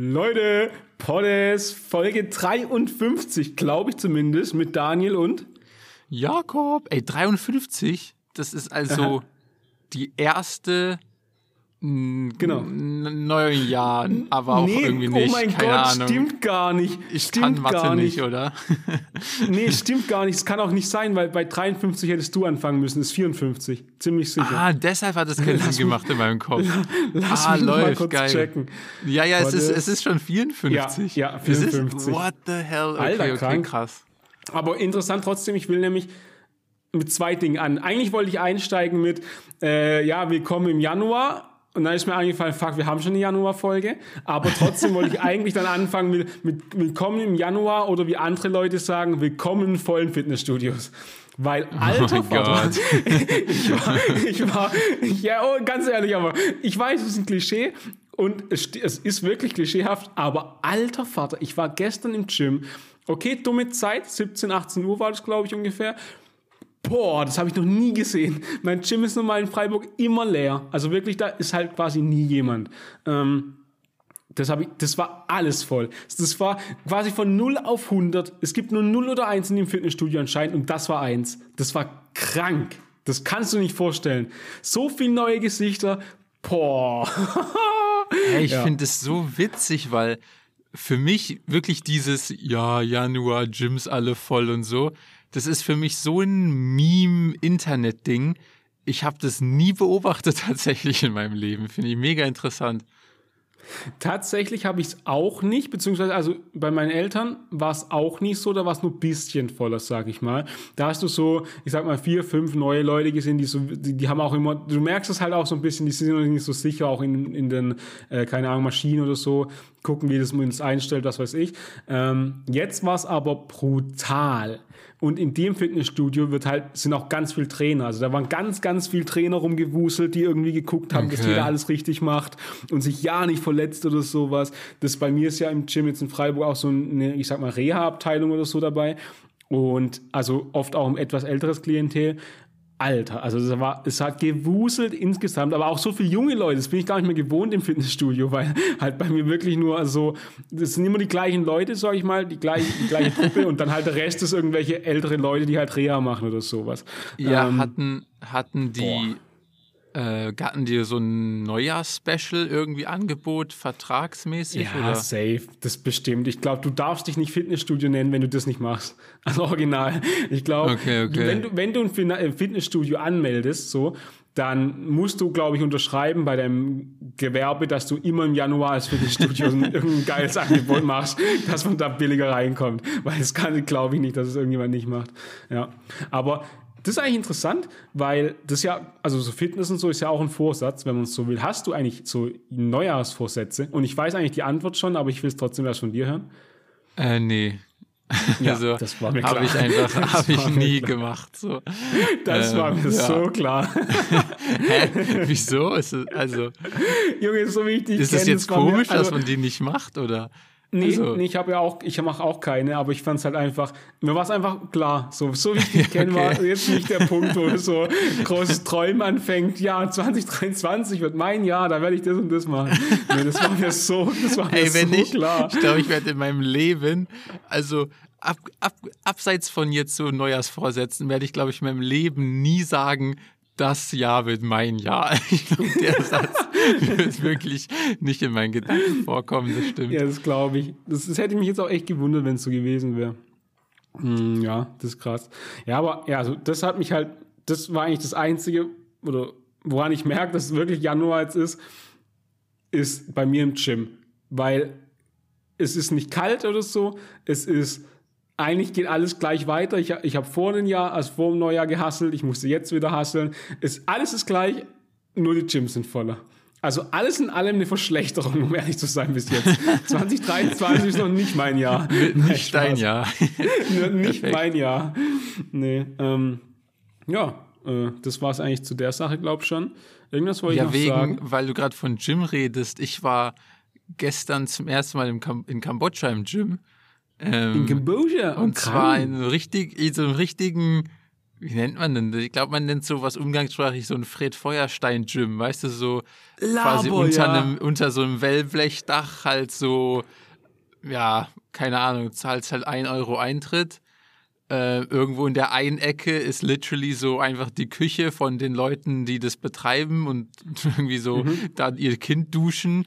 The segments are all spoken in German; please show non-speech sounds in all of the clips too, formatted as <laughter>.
Leute, Poddes, Folge 53, glaube ich zumindest, mit Daniel und Jakob. Ey, 53? Das ist also Aha. die erste Genau. neuen Jahr, aber auch nee, irgendwie nicht. Oh mein Keine Gott, Ahnung. stimmt gar nicht. Ich stimmt kann Mathe gar nicht, oder? <laughs> nee, stimmt gar nicht. Es kann auch nicht sein, weil bei 53 hättest du anfangen müssen. Es ist 54. Ziemlich sicher. Ah, deshalb hat das keinen Sinn gemacht in meinem Kopf. <laughs> Lass ah, mich läuft, mal kurz geil. checken. Ja, ja, es ist, es ist schon 54. Ja, ja 54. Es ist, what the hell? Okay, Alter, okay, krank. krass. Aber interessant trotzdem, ich will nämlich mit zwei Dingen an. Eigentlich wollte ich einsteigen mit, äh, ja, willkommen im Januar. Und dann ist mir eingefallen, fuck, wir haben schon eine Januarfolge. Aber trotzdem wollte ich eigentlich dann anfangen mit, mit Willkommen im Januar oder wie andere Leute sagen, Willkommen in vollen Fitnessstudios. Weil, alter Oh Vater, <laughs> ich war, ich war, ja, oh, ganz ehrlich, aber ich weiß, es ist ein Klischee und es, es ist wirklich klischeehaft, aber alter Vater, ich war gestern im Gym, okay, dumme Zeit, 17, 18 Uhr war das, glaube ich, ungefähr. Boah, das habe ich noch nie gesehen. Mein Gym ist normal in Freiburg immer leer. Also wirklich, da ist halt quasi nie jemand. Ähm, das, ich, das war alles voll. Das war quasi von 0 auf 100. Es gibt nur 0 oder 1 in dem Fitnessstudio anscheinend und das war 1. Das war krank. Das kannst du nicht vorstellen. So viele neue Gesichter. Boah. <laughs> Hey, ich Ja. finde es so witzig, weil für mich wirklich dieses, ja, Januar, Gyms alle voll und so, das ist für mich so ein Meme-Internet-Ding. Ich habe das nie beobachtet <laughs> tatsächlich in meinem Leben. Finde ich mega interessant. Tatsächlich habe ich es auch nicht, beziehungsweise also bei meinen Eltern war es auch nicht so, da war es nur ein bisschen voller, sag ich mal. Da hast du so, ich sag mal, vier, fünf neue Leute gesehen, die so, die, die haben auch immer, du merkst es halt auch so ein bisschen, die sind noch nicht so sicher, auch in, in den, äh, keine Ahnung, Maschinen oder so, gucken, wie das es einstellt, was weiß ich. Ähm, jetzt war es aber brutal. Und in dem Fitnessstudio wird halt, sind auch ganz viel Trainer. Also da waren ganz, ganz viel Trainer rumgewuselt, die irgendwie geguckt haben, dass Okay. jeder alles richtig macht und sich ja nicht verletzt oder sowas. Das bei mir ist ja im Gym jetzt in Freiburg auch so eine, ich sag mal, Reha-Abteilung oder so dabei. Und also oft auch ein etwas älteres Klientel. Alter, also es, war, es hat gewuselt insgesamt, aber auch so viele junge Leute, das bin ich gar nicht mehr gewohnt im Fitnessstudio, <laughs> weil halt bei mir wirklich nur, also das sind immer die gleichen Leute, sag ich mal, die gleiche, die gleiche Truppe und dann halt der Rest ist irgendwelche ältere Leute, die halt Reha machen oder sowas. Ja, Ähm, hatten, hatten die, äh, hatten die so ein Neujahrs-Special irgendwie Angebot, vertragsmäßig? Ja, oder? safe, das bestimmt. Ich glaube, du darfst dich nicht Fitnessstudio nennen, wenn du das nicht machst. <laughs> Also original. Ich glaube, Okay, okay. wenn du, wenn du ein Fitnessstudio anmeldest, so, dann musst du, glaube ich, unterschreiben bei deinem Gewerbe, dass du immer im Januar als Fitnessstudio <laughs> ein- irgendein geiles Angebot machst, dass man da billiger reinkommt. Weil das kann, glaube ich nicht, dass es irgendjemand nicht macht. Ja. Aber das ist eigentlich interessant, weil das ja, also so Fitness und so ist ja auch ein Vorsatz, wenn man es so will. Hast du eigentlich so Neujahrsvorsätze? Und ich weiß eigentlich die Antwort schon, aber ich will es trotzdem erst von dir hören. Äh, nee. <laughs> Ja, also, das war mir Habe klar. ich einfach, Das habe ich war nie klar. gemacht. So. Das war Ähm, mir ja. so klar. <laughs> Hä? Wieso? Ist es, also, Junge, so wie ich dich ist es jetzt das war mir- komisch, dass also- man die nicht macht? Oder? Nee, Also- nee ich habe ja auch, ich mache auch keine, aber ich fand es halt einfach, mir war es einfach klar, so, so wie ich <laughs> dich kenne, war okay. jetzt nicht der Punkt, wo es so großes Träumen anfängt, ja, 2023 wird mein Jahr, da werde ich das und das machen. Nee, das war mir so, das war mir Ey, wenn so ich, klar. ich glaube, ich werde in meinem Leben, also ab, ab, abseits von jetzt so Neujahrsvorsätzen, werde ich, glaube ich, in meinem Leben nie sagen, das Jahr wird mein Jahr. <laughs> Ich glaube, der <laughs> Satz wird wirklich nicht in meinen Gedanken vorkommen, das stimmt. Ja, das glaube ich. Das, das hätte mich jetzt auch echt gewundert, wenn es so gewesen wäre. Hm, ja, das ist krass. Ja, aber ja, also das hat mich halt, das war eigentlich das Einzige, oder woran ich merke, dass es wirklich Januar jetzt ist, ist bei mir im Gym. Weil es ist nicht kalt oder so, es ist, eigentlich geht alles gleich weiter. Ich, ich habe vor dem Jahr, also vor dem Neujahr gehasselt, ich musste jetzt wieder hasseln. Es, alles ist gleich, nur die Gyms sind voller. Also alles in allem eine Verschlechterung, um ehrlich zu sein bis jetzt. <laughs> 2023 ist noch nicht mein Jahr. Nicht dein. Jahr. <laughs> Nicht Perfekt. mein Jahr. Nee, ähm, ja, äh, das war es eigentlich zu der Sache, glaub schon. Irgendwas wollte ich Ja, noch wegen, sagen. weil du gerade von Gym redest. Ich war gestern zum ersten Mal Kam in Kambodscha im Gym. Ähm, In Kambodscha. und zwar in so richtig, in so einem richtigen wie nennt man denn? das? Ich glaube, man nennt sowas umgangssprachlich so ein Fred Feuerstein-Gym, weißt du, so quasi Labo, unter, ja. einem, unter so einem Wellblechdach halt so, ja, keine Ahnung, zahlst halt 1 Euro Eintritt. Äh, irgendwo in der einen Ecke ist literally so einfach die Küche von den Leuten, die das betreiben und <laughs> irgendwie so Mhm. da ihr Kind duschen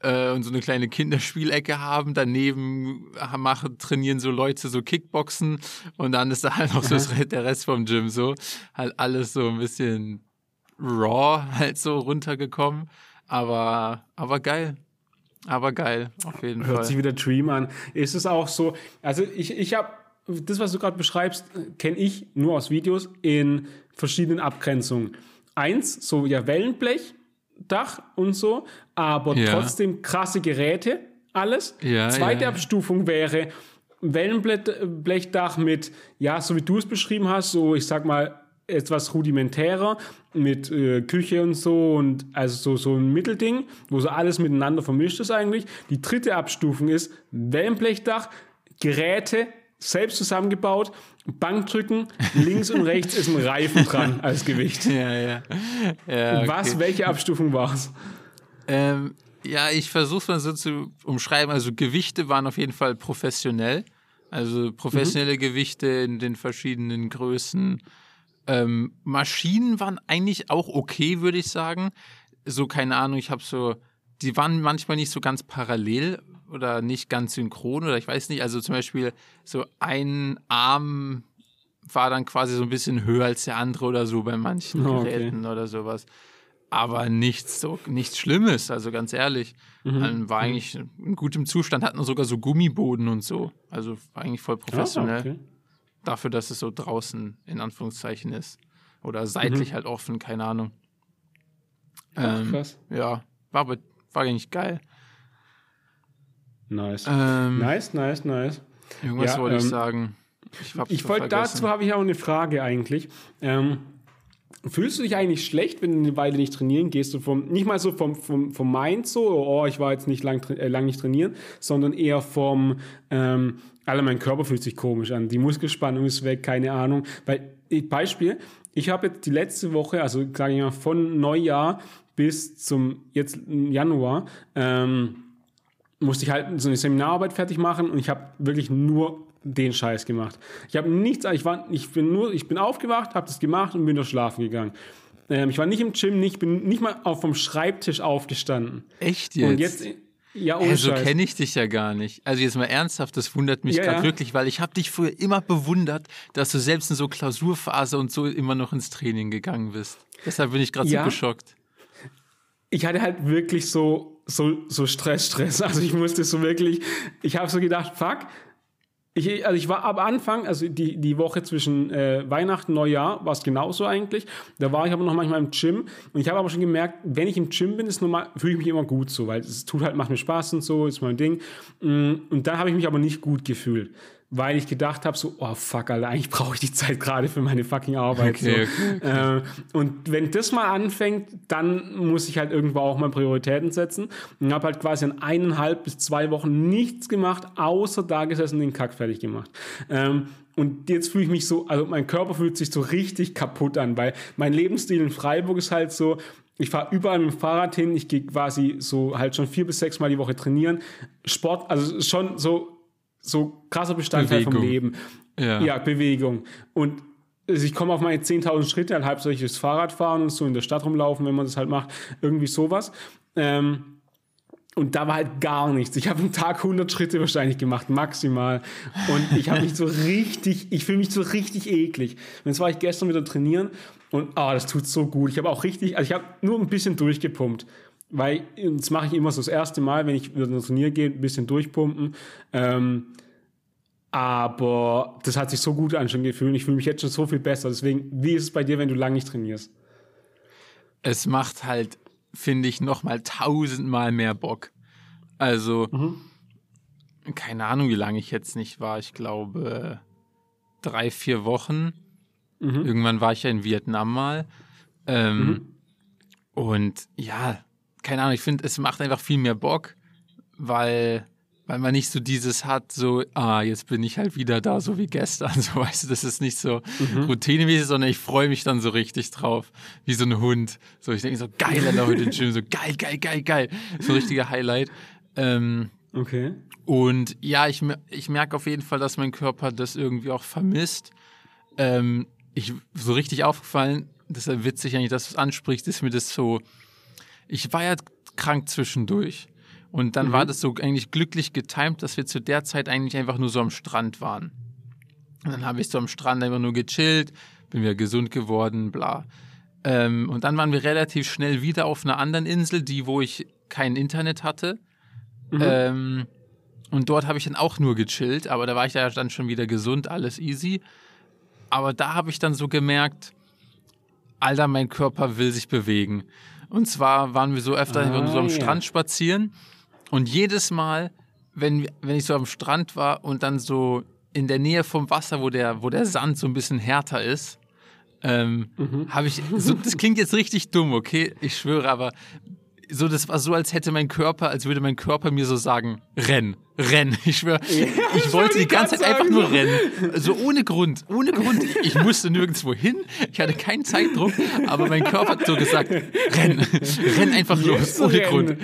äh, und so eine kleine Kinderspielecke haben. Daneben ha- machen, trainieren so Leute so Kickboxen und dann ist da halt noch so Re- <laughs> der Rest vom Gym so. Halt alles so ein bisschen raw halt so runtergekommen. Aber, aber geil. Aber geil, auf jeden Hört Fall. sich wieder Dream an. Ist es auch so, also ich, ich habe, das, was du gerade beschreibst, kenne ich nur aus Videos in verschiedenen Abgrenzungen. Eins, so ja Wellenblech, Dach und so, aber Ja. trotzdem krasse Geräte, alles. Ja, Zweite. Abstufung wäre Wellenblechdach mit, ja, so wie du es beschrieben hast, so ich sag mal etwas rudimentärer mit äh, Küche und so und also so, so ein Mittelding, wo so alles miteinander vermischt ist eigentlich. Die dritte Abstufung ist Wellenblechdach, Geräte, selbst zusammengebaut, Bankdrücken, links und rechts ist ein Reifen dran als Gewicht. <laughs> Ja, ja. ja okay. Was, welche Abstufung war es? Ähm, ja, ich versuche es mal so zu umschreiben. Also Gewichte waren auf jeden Fall professionell. Also professionelle Gewichte in den verschiedenen Größen. Ähm, Maschinen waren eigentlich auch okay, würde ich sagen. So, keine Ahnung, ich habe so, die waren manchmal nicht so ganz parallel oder nicht ganz synchron oder ich weiß nicht. Also zum Beispiel so ein Arm war dann quasi so ein bisschen höher als der andere oder so bei manchen Oh, okay. Geräten oder sowas. Aber nichts so nichts Schlimmes, also ganz ehrlich. Ähm, War eigentlich in gutem Zustand, hatten sogar so Gummiboden und so. Also war eigentlich voll professionell. Ah, okay. Dafür, dass es so draußen in Anführungszeichen ist. Oder Mhm. seitlich halt offen, keine Ahnung. Ach, Ähm, krass. ja, war, aber- war eigentlich geil. Nice. Ähm, Nice, nice, nice. Irgendwas Ja, wollte ich ähm, sagen. Ich, hab's Ich so wollte dazu habe ich auch eine Frage eigentlich. Ähm, fühlst du dich eigentlich schlecht, wenn du eine Weile nicht trainieren gehst? So vom, nicht mal so vom, vom, vom Mind so, oh, ich war jetzt nicht lang, äh, lang nicht trainieren, sondern eher vom, ähm, alle mein Körper fühlt sich komisch an, die Muskelspannung ist weg, keine Ahnung. Weil, Beispiel, ich habe jetzt die letzte Woche, also sage ich mal von Neujahr bis zum jetzt Januar, ähm, musste ich halt so eine Seminararbeit fertig machen und ich habe wirklich nur den Scheiß gemacht. Ich habe nichts, ich war, ich bin nur, ich bin aufgewacht, habe das gemacht und bin durch schlafen gegangen. Ähm, ich war nicht im Gym, nicht, bin nicht mal auf vom Schreibtisch aufgestanden. Echt jetzt? Und jetzt, ja, ohne Hey, so kenne ich dich ja gar nicht. Also jetzt mal ernsthaft, das wundert mich Ja, gerade ja. wirklich, weil ich habe dich früher immer bewundert, dass du selbst in so Klausurphase und so immer noch ins Training gegangen bist. Deshalb bin ich gerade Ja. so geschockt. ich hatte halt wirklich so, so, so Stress, Stress. Also ich musste so wirklich, ich habe so gedacht, fuck. Ich, also ich war am Anfang, also die, die Woche zwischen äh, Weihnachten Neujahr war es genauso eigentlich. Da war ich aber noch manchmal im Gym und ich habe aber schon gemerkt, wenn ich im Gym bin, ist normal, fühle ich mich immer gut so, weil es tut halt, macht mir Spaß und so, ist mein Ding. Mm, Und dann habe ich mich aber nicht gut gefühlt, weil ich gedacht habe so, oh fuck, Alter, eigentlich brauche ich die Zeit gerade für meine fucking Arbeit. Okay, so. Äh, und wenn das mal anfängt, dann muss ich halt irgendwo auch mal Prioritäten setzen. Und habe halt quasi in eineinhalb bis zwei Wochen nichts gemacht, außer da gesessen und den Kack fertig gemacht. Ähm, und jetzt fühle ich mich so, also mein Körper fühlt sich so richtig kaputt an, weil mein Lebensstil in Freiburg ist halt so, ich fahre überall mit dem Fahrrad hin, ich gehe quasi so halt schon vier bis sechs Mal die Woche trainieren. Sport, also schon so, so krasser Bestandteil vom Bewegung. Leben. Ja. Ja, Bewegung. Und also ich komme auf meine 10.000 Schritte, halt halb solches Fahrrad fahren und so in der Stadt rumlaufen, wenn man das halt macht. Irgendwie sowas. Ähm, und da war halt gar nichts. Ich habe am Tag 100 Schritte wahrscheinlich gemacht, maximal. Und ich habe mich so <laughs> richtig, ich fühle mich so richtig eklig. Und jetzt war ich gestern wieder trainieren und ah, das tut so gut. Ich habe auch richtig, also ich habe nur ein bisschen durchgepumpt. Weil das mache ich immer so das erste Mal, wenn ich wieder ins Turnier gehe, ein bisschen durchpumpen. Ähm, aber das hat sich so gut an schon gefühlt. Ich fühle mich jetzt schon so viel besser. Deswegen, wie ist es bei dir, wenn du lange nicht trainierst? Es macht halt, finde ich, nochmal tausendmal mehr Bock. Also, keine Ahnung, wie lange ich jetzt nicht war. Ich glaube, drei, vier Wochen. Irgendwann war ich ja in Vietnam mal. Ähm, Und ja, keine Ahnung, ich finde, es macht einfach viel mehr Bock, weil, weil man nicht so dieses hat, so, ah, jetzt bin ich halt wieder da, so wie gestern. <laughs> So, weißt du, das ist nicht so mhm. routinemäßig, sondern ich freue mich dann so richtig drauf, wie so ein Hund. So, ich denke so, geil, Alter, heute im Gym, so geil, geil, geil, geil. So ein richtiger Highlight. Ähm, okay. Und ja, ich, ich merke auf jeden Fall, dass mein Körper das irgendwie auch vermisst. Ähm, ich, so richtig aufgefallen, das ist witzig eigentlich, dass du es ansprichst, ist mir das so, ich war ja krank zwischendurch. Und dann mhm. war das so eigentlich glücklich getimt, dass wir zu der Zeit eigentlich einfach nur so am Strand waren. Und dann habe ich so am Strand einfach nur gechillt, bin wieder gesund geworden, bla. Ähm, und dann waren wir relativ schnell wieder auf einer anderen Insel, die, wo ich kein Internet hatte. Mhm. Ähm, und dort habe ich dann auch nur gechillt, aber da war ich ja dann schon wieder gesund, alles easy. Aber da habe ich dann so gemerkt, Alter, mein Körper will sich bewegen. Und zwar waren wir so öfter ah, so am ja. Strand spazieren und jedes Mal, wenn, wenn ich so am Strand war und dann so in der Nähe vom Wasser, wo der, wo der Sand so ein bisschen härter ist, ähm, mhm. habe ich, so, das klingt jetzt richtig dumm, okay, ich schwöre, aber so, das war so, als hätte mein Körper, als würde mein Körper mir so sagen, renn, renn. Ich schwöre, ja, ich wollte die ganze Zeit einfach nur rennen. So ohne Grund, ohne Grund. Ich musste nirgendwo hin, ich hatte keinen Zeitdruck, aber mein Körper hat so gesagt, renn, renn einfach los, ohne rennen. Grund.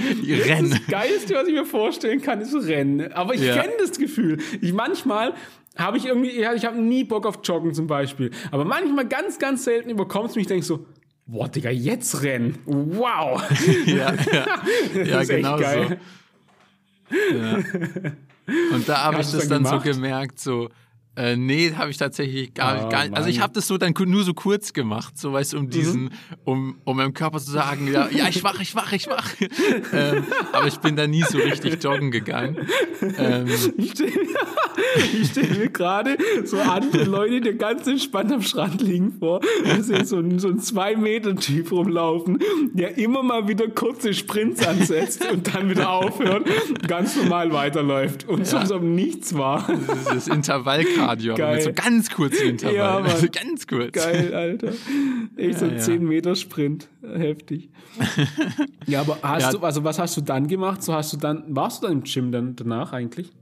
Renn. Das Geilste, was ich mir vorstellen kann, ist rennen. Aber ich ja. kenne das Gefühl. Ich manchmal habe ich irgendwie, ich habe nie Bock auf Joggen zum Beispiel. Aber manchmal ganz, ganz selten überkommt es mich, ich denke so, boah, Digga, jetzt rennen. Wow. <laughs> ja, ja. <laughs> ja genau so. Ja. Und da habe ich das dann, dann so gemerkt, so, äh, nee, habe ich tatsächlich gar, oh, gar nicht. Also ich habe das so dann nur so kurz gemacht, so weißt um mhm. diesen, mhm. um, um meinem Körper zu sagen, ja, ja ich wach, ich wach, ich wach. <laughs> ähm, aber ich bin da nie so richtig joggen gegangen. Ähm, ich stelle <laughs> stell mir gerade so andere Leute, die ganz entspannt am Strand liegen vor. Das ist so ein, so ein Zwei-Meter-Typ rumlaufen, der immer mal wieder kurze Sprints ansetzt und dann wieder aufhört, ganz normal weiterläuft und ja. so, als nichts war. Das ist das Intervallkarte. Cardio, Geil. mit so ganz kurzen Intervallen. Ja, <laughs> also ganz kurz. Geil, Alter. Echt so ein ja. 10 Meter Sprint. Heftig. <laughs> ja, aber hast ja. du, also was hast du dann gemacht? So hast du dann, warst du dann im Gym dann danach eigentlich?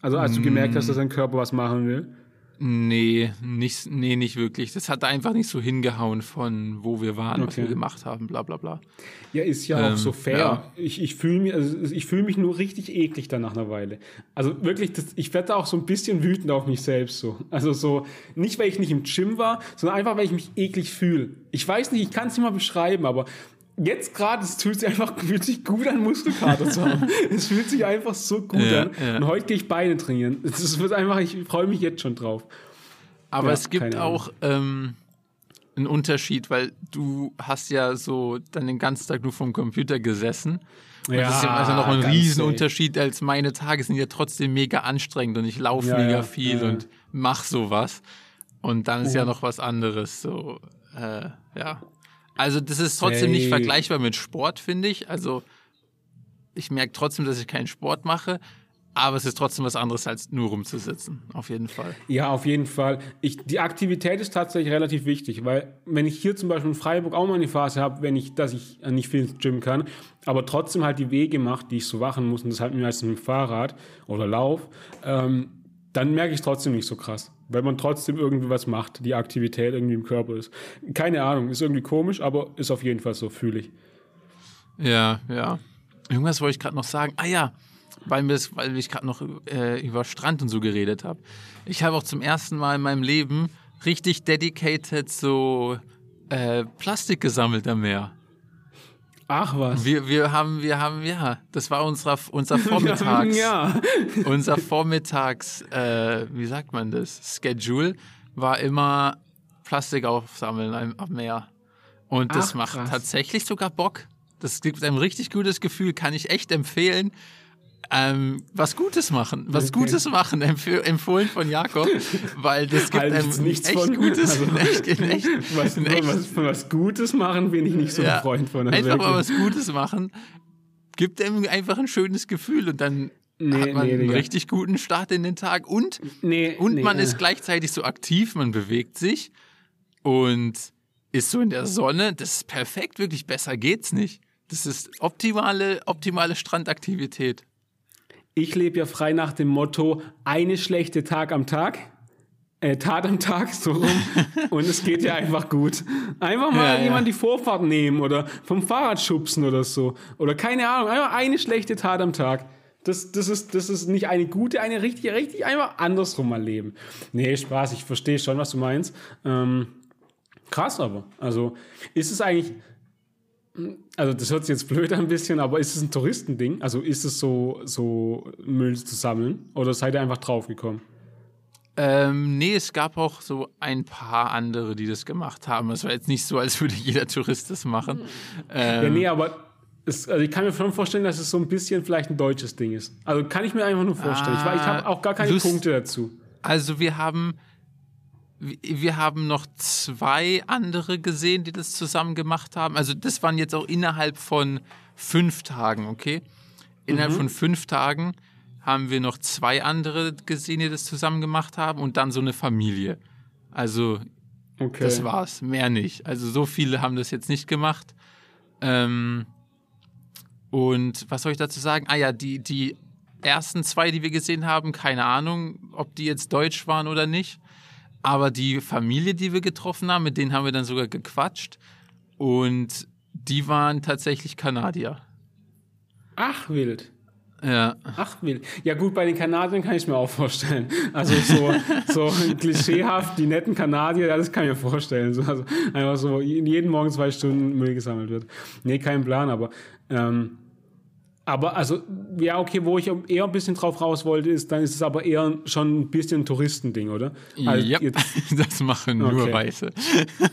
Also als du gemerkt hast, dass dein Körper was machen will? Nee, nicht, nee, nicht wirklich. Das hat einfach nicht so hingehauen von wo wir waren, okay. was wir gemacht haben, bla bla bla. Ja, ist ja ähm, auch so fair. Ja. Ich, ich fühle mich, also ich fühl mich nur richtig eklig dann nach einer Weile. Also wirklich, das, ich werde auch so ein bisschen wütend auf mich selbst so. Also so, nicht weil ich nicht im Gym war, sondern einfach weil ich mich eklig fühle. Ich weiß nicht, ich kann es nicht mal beschreiben, aber jetzt gerade, es fühlt sich einfach <laughs> fühlt sich gut an, Muskelkater zu haben. <laughs> es fühlt sich einfach so gut ja, an. Ja. Und heute gehe ich Beine trainieren. Es wird einfach, ich freue mich jetzt schon drauf. Aber ja, es gibt auch ähm, einen Unterschied, weil du hast ja so dann den ganzen Tag nur vom Computer gesessen. Und ja, das ist ja also noch ein Riesenunterschied, als meine Tage sind ja trotzdem mega anstrengend und ich laufe mega viel und mach sowas. Und dann ist ja noch was anderes. So, äh, ja. Also das ist trotzdem hey. nicht vergleichbar mit Sport, finde ich. Also ich merke trotzdem, dass ich keinen Sport mache, aber es ist trotzdem was anderes, als nur rumzusitzen. Auf jeden Fall. Ja, auf jeden Fall. Ich, die Aktivität ist tatsächlich relativ wichtig, weil wenn ich hier zum Beispiel in Freiburg auch mal eine Phase habe, wenn ich, dass ich nicht viel ins Gym kann, aber trotzdem halt die Wege mache, die ich so machen muss, und das halt meistens mit dem Fahrrad oder Lauf, ähm, dann merke ich es trotzdem nicht so krass weil man trotzdem irgendwie was macht, die Aktivität irgendwie im Körper ist. Keine Ahnung, ist irgendwie komisch, aber ist auf jeden Fall so, fühle ich. Ja, ja. Irgendwas wollte ich gerade noch sagen. Ah ja, weil, weil ich gerade noch äh, über Strand und so geredet habe. Ich habe auch zum ersten Mal in meinem Leben richtig dedicated so äh, Plastik gesammelt am Meer. Ach was. Wir, wir haben, wir haben, ja, das war unser, unser <laughs> Vormittags, ja. unser Vormittags, äh, wie sagt man das, Schedule war immer Plastik aufsammeln am Meer. Und das Ach, macht krass. tatsächlich sogar Bock. Das gibt einem richtig gutes Gefühl, kann ich echt empfehlen ähm, was Gutes machen. Was okay. Gutes machen, empf empfohlen von Jakob, weil das gibt einem nichts echt von, Gutes. <laughs> Also, <laughs> echt, echt, was, echt, was, was, Gutes machen bin ich nicht so ja, ein Freund von. Also einfach mal was Gutes machen, gibt einem einfach ein schönes Gefühl und dann nee, hat man nee, einen richtig guten Start in den Tag und, nee, und man ist gleichzeitig so aktiv, man bewegt sich und ist so in der Sonne. Das ist perfekt, wirklich besser geht's nicht. Das ist optimale, optimale Strandaktivität. Ich lebe ja frei nach dem Motto, eine schlechte Tag am Tag, äh, Tat am Tag, so rum. und es geht ja einfach gut. Einfach mal Ja, ja. jemand die Vorfahrt nehmen oder vom Fahrrad schubsen oder so. Oder keine Ahnung, einfach eine schlechte Tat am Tag. Das, das, ist, das ist nicht eine gute, eine richtig, richtig einfach andersrum mal leben. Nee, Spaß, ich verstehe schon, was du meinst. Ähm, krass aber. Also ist es eigentlich, also das hört sich jetzt blöd ein bisschen, aber ist es ein Touristending? Also ist es so, so Müll zu sammeln? Oder seid ihr einfach draufgekommen? Ähm, nee, es gab auch so ein paar andere, die das gemacht haben. Es war jetzt nicht so, als würde <laughs> jeder Tourist das machen. Ja, Ähm, nee, aber es, also ich kann mir schon vorstellen, dass es so ein bisschen vielleicht ein deutsches Ding ist. Also kann ich mir einfach nur vorstellen. ich, war- ich habe auch gar keine Lust- Punkte dazu. Also wir haben, wir- haben noch zwei andere gesehen, die das zusammen gemacht haben. Also das waren jetzt auch innerhalb von fünf Tagen, okay? Innerhalb Mhm. von fünf Tagen haben wir noch zwei andere gesehen, die das zusammen gemacht haben und dann so eine Familie. Also Okay. das war's, mehr nicht. Also so viele haben das jetzt nicht gemacht. Ähm, und was soll ich dazu sagen? Ah ja, die, die ersten zwei, die wir gesehen haben, keine Ahnung, ob die jetzt deutsch waren oder nicht. Aber die Familie, die wir getroffen haben, mit denen haben wir dann sogar gequatscht. Und die waren tatsächlich Kanadier. Ach, wild. Ja. Ach, wild. Ja, gut, bei den Kanadiern kann ich mir auch vorstellen. Also so, so <laughs> klischeehaft, die netten Kanadier, das kann ich mir vorstellen. So, also einfach so jeden Morgen zwei Stunden Müll gesammelt wird. Nee, kein Plan, aber. Ähm, aber also, ja, okay, wo ich eher ein bisschen drauf raus wollte, ist, dann ist es aber eher schon ein bisschen ein Touristending, oder? Also ja, <laughs> das machen nur Okay. Weiße.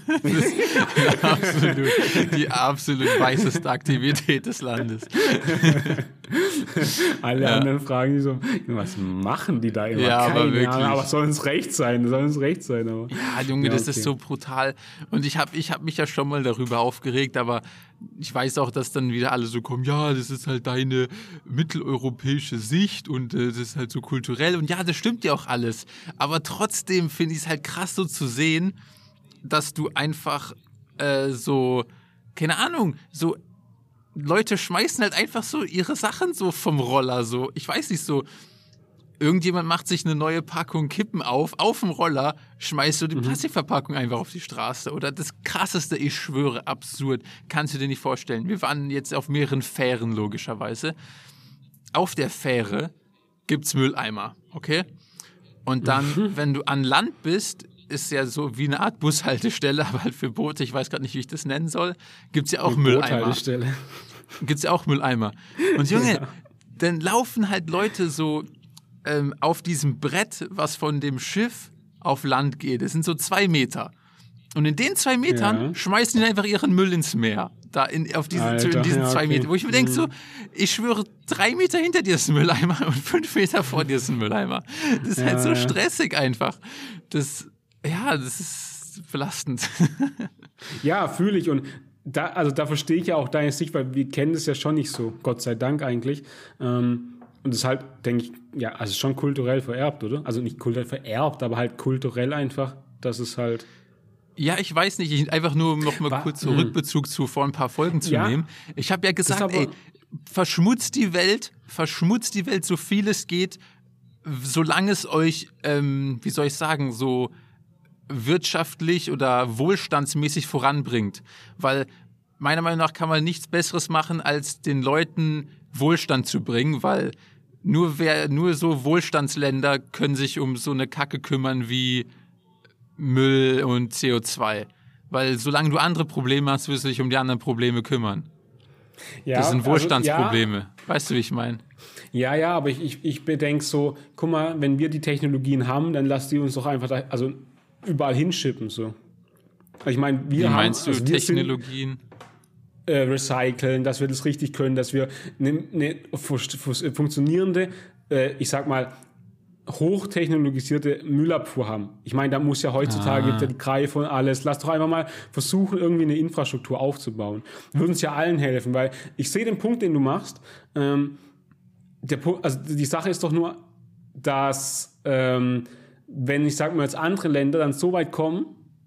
Das ist die <laughs> absolut, die absolut weißeste Aktivität des Landes. <laughs> <laughs> Alle Ja. anderen fragen die so, was machen die da immer? Ja, aber Keine wirklich. Ahnung, aber soll es recht sein, soll es recht sein, aber. Ja, Junge, Ja, das okay. ist so brutal. Und ich habe ich hab mich ja schon mal darüber aufgeregt, aber ich weiß auch, dass dann wieder alle so kommen, ja, das ist halt deine mitteleuropäische Sicht und äh, das ist halt so kulturell. Und ja, das stimmt ja auch alles. Aber trotzdem finde ich es halt krass so zu sehen, dass du einfach äh, so, keine Ahnung, so Leute schmeißen halt einfach so ihre Sachen so vom Roller so. Ich weiß nicht so. Irgendjemand macht sich eine neue Packung Kippen auf, auf dem Roller, schmeißt du die Plastikverpackung einfach auf die Straße. Oder das krasseste, ich schwöre, absurd. Kannst du dir nicht vorstellen. Wir waren jetzt auf mehreren Fähren, logischerweise. Auf der Fähre gibt's Mülleimer, okay? Und dann, wenn du an Land bist, ist ja so wie eine Art Bushaltestelle, <laughs> aber halt für Boote, ich weiß gerade nicht, wie ich das nennen soll, gibt's ja auch Mülleimer Boothaltestelle. gibt es ja auch Mülleimer. Und Junge, dann laufen halt Leute so ähm, auf diesem Brett, was von dem Schiff auf Land geht. Das sind so zwei Meter. Und in den zwei Metern Ja. schmeißen die einfach ihren Müll ins Meer. Da in, auf diesen, Alter, in diesen ja, zwei okay. Mhm. Metern. Wo ich mir denke, so, ich schwöre, drei Meter hinter dir ist ein Mülleimer <laughs> und fünf Meter vor dir ist ein Mülleimer. Das ist halt Ja, so ja. stressig einfach. Das, ja, das ist belastend. <laughs> Ja, fühle ich. Und da, also da verstehe ich ja auch deine Sicht, weil wir kennen das ja schon nicht so, Gott sei Dank eigentlich. Ähm, und das ist halt, denke ich, ja, also schon kulturell vererbt, oder? Also nicht kulturell vererbt, aber halt kulturell einfach, dass es halt. Ja, ich weiß nicht, ich, einfach nur um noch mal Wa- kurz Zurückbezug zu vor ein paar Folgen zu Ja. nehmen. Ich habe ja gesagt, ey, verschmutzt die Welt, verschmutzt die Welt so viel es geht, solange es euch, ähm, wie soll ich sagen, so wirtschaftlich oder wohlstandsmäßig voranbringt. Weil meiner Meinung nach kann man nichts Besseres machen, als den Leuten Wohlstand zu bringen, weil nur wer, nur so Wohlstandsländer können sich um so eine Kacke kümmern wie Müll und CO2. Weil solange du andere Probleme hast, wirst du dich um die anderen Probleme kümmern. Ja, Das sind also, Wohlstandsprobleme. Weißt du, wie ich meine? Ja, ja, aber ich, ich, ich bedenke so, guck mal, wenn wir die Technologien haben, dann lass die uns doch einfach da, also überall hinschippen. So. Ich meine, wir Wie haben. meinst du also wir sind- Technologien? äh, recyceln, dass wir das richtig können, dass wir eine ne fu- fu- funktionierende, äh, ich sag mal, hochtechnologisierte Müllabfuhr haben. Ich meine, da muss ja heutzutage Ah. gibt ja die Greife und alles. Lass doch einfach mal versuchen, irgendwie eine Infrastruktur aufzubauen. Würde uns ja allen helfen, weil ich sehe den Punkt, den du machst. Ähm, der also die Sache ist doch nur, dass ähm, wenn ich sag mal jetzt andere Länder dann so weit kommen,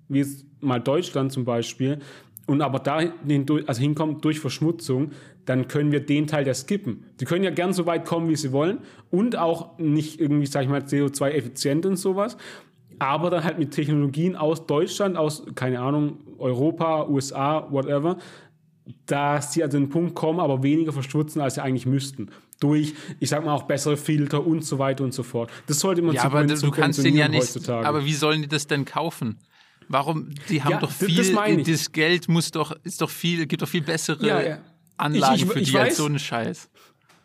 wie jetzt mal Deutschland zum Beispiel, und aber dahin durch, also hinkommt durch Verschmutzung, dann können wir den Teil ja skippen. Die können ja gern so weit kommen, wie sie wollen und auch nicht irgendwie, sag ich mal, CO2-effizient und sowas, aber dann halt mit Technologien aus Deutschland, aus, keine Ahnung, Europa, USA, whatever, dass sie an den Punkt kommen, aber weniger verstutzen, als sie eigentlich müssten. Durch, ich sag mal, auch bessere Filter und so weiter und so fort. Das sollte man ja, aber du kannst den ja nicht. Heutzutage. Aber wie sollen die das denn kaufen? Warum? Die haben ja, doch viel. Das, das, Geld muss doch, ist doch viel, gibt doch viel bessere ja, ja. Anlagen ich, ich, für die weiß, als so einen Scheiß.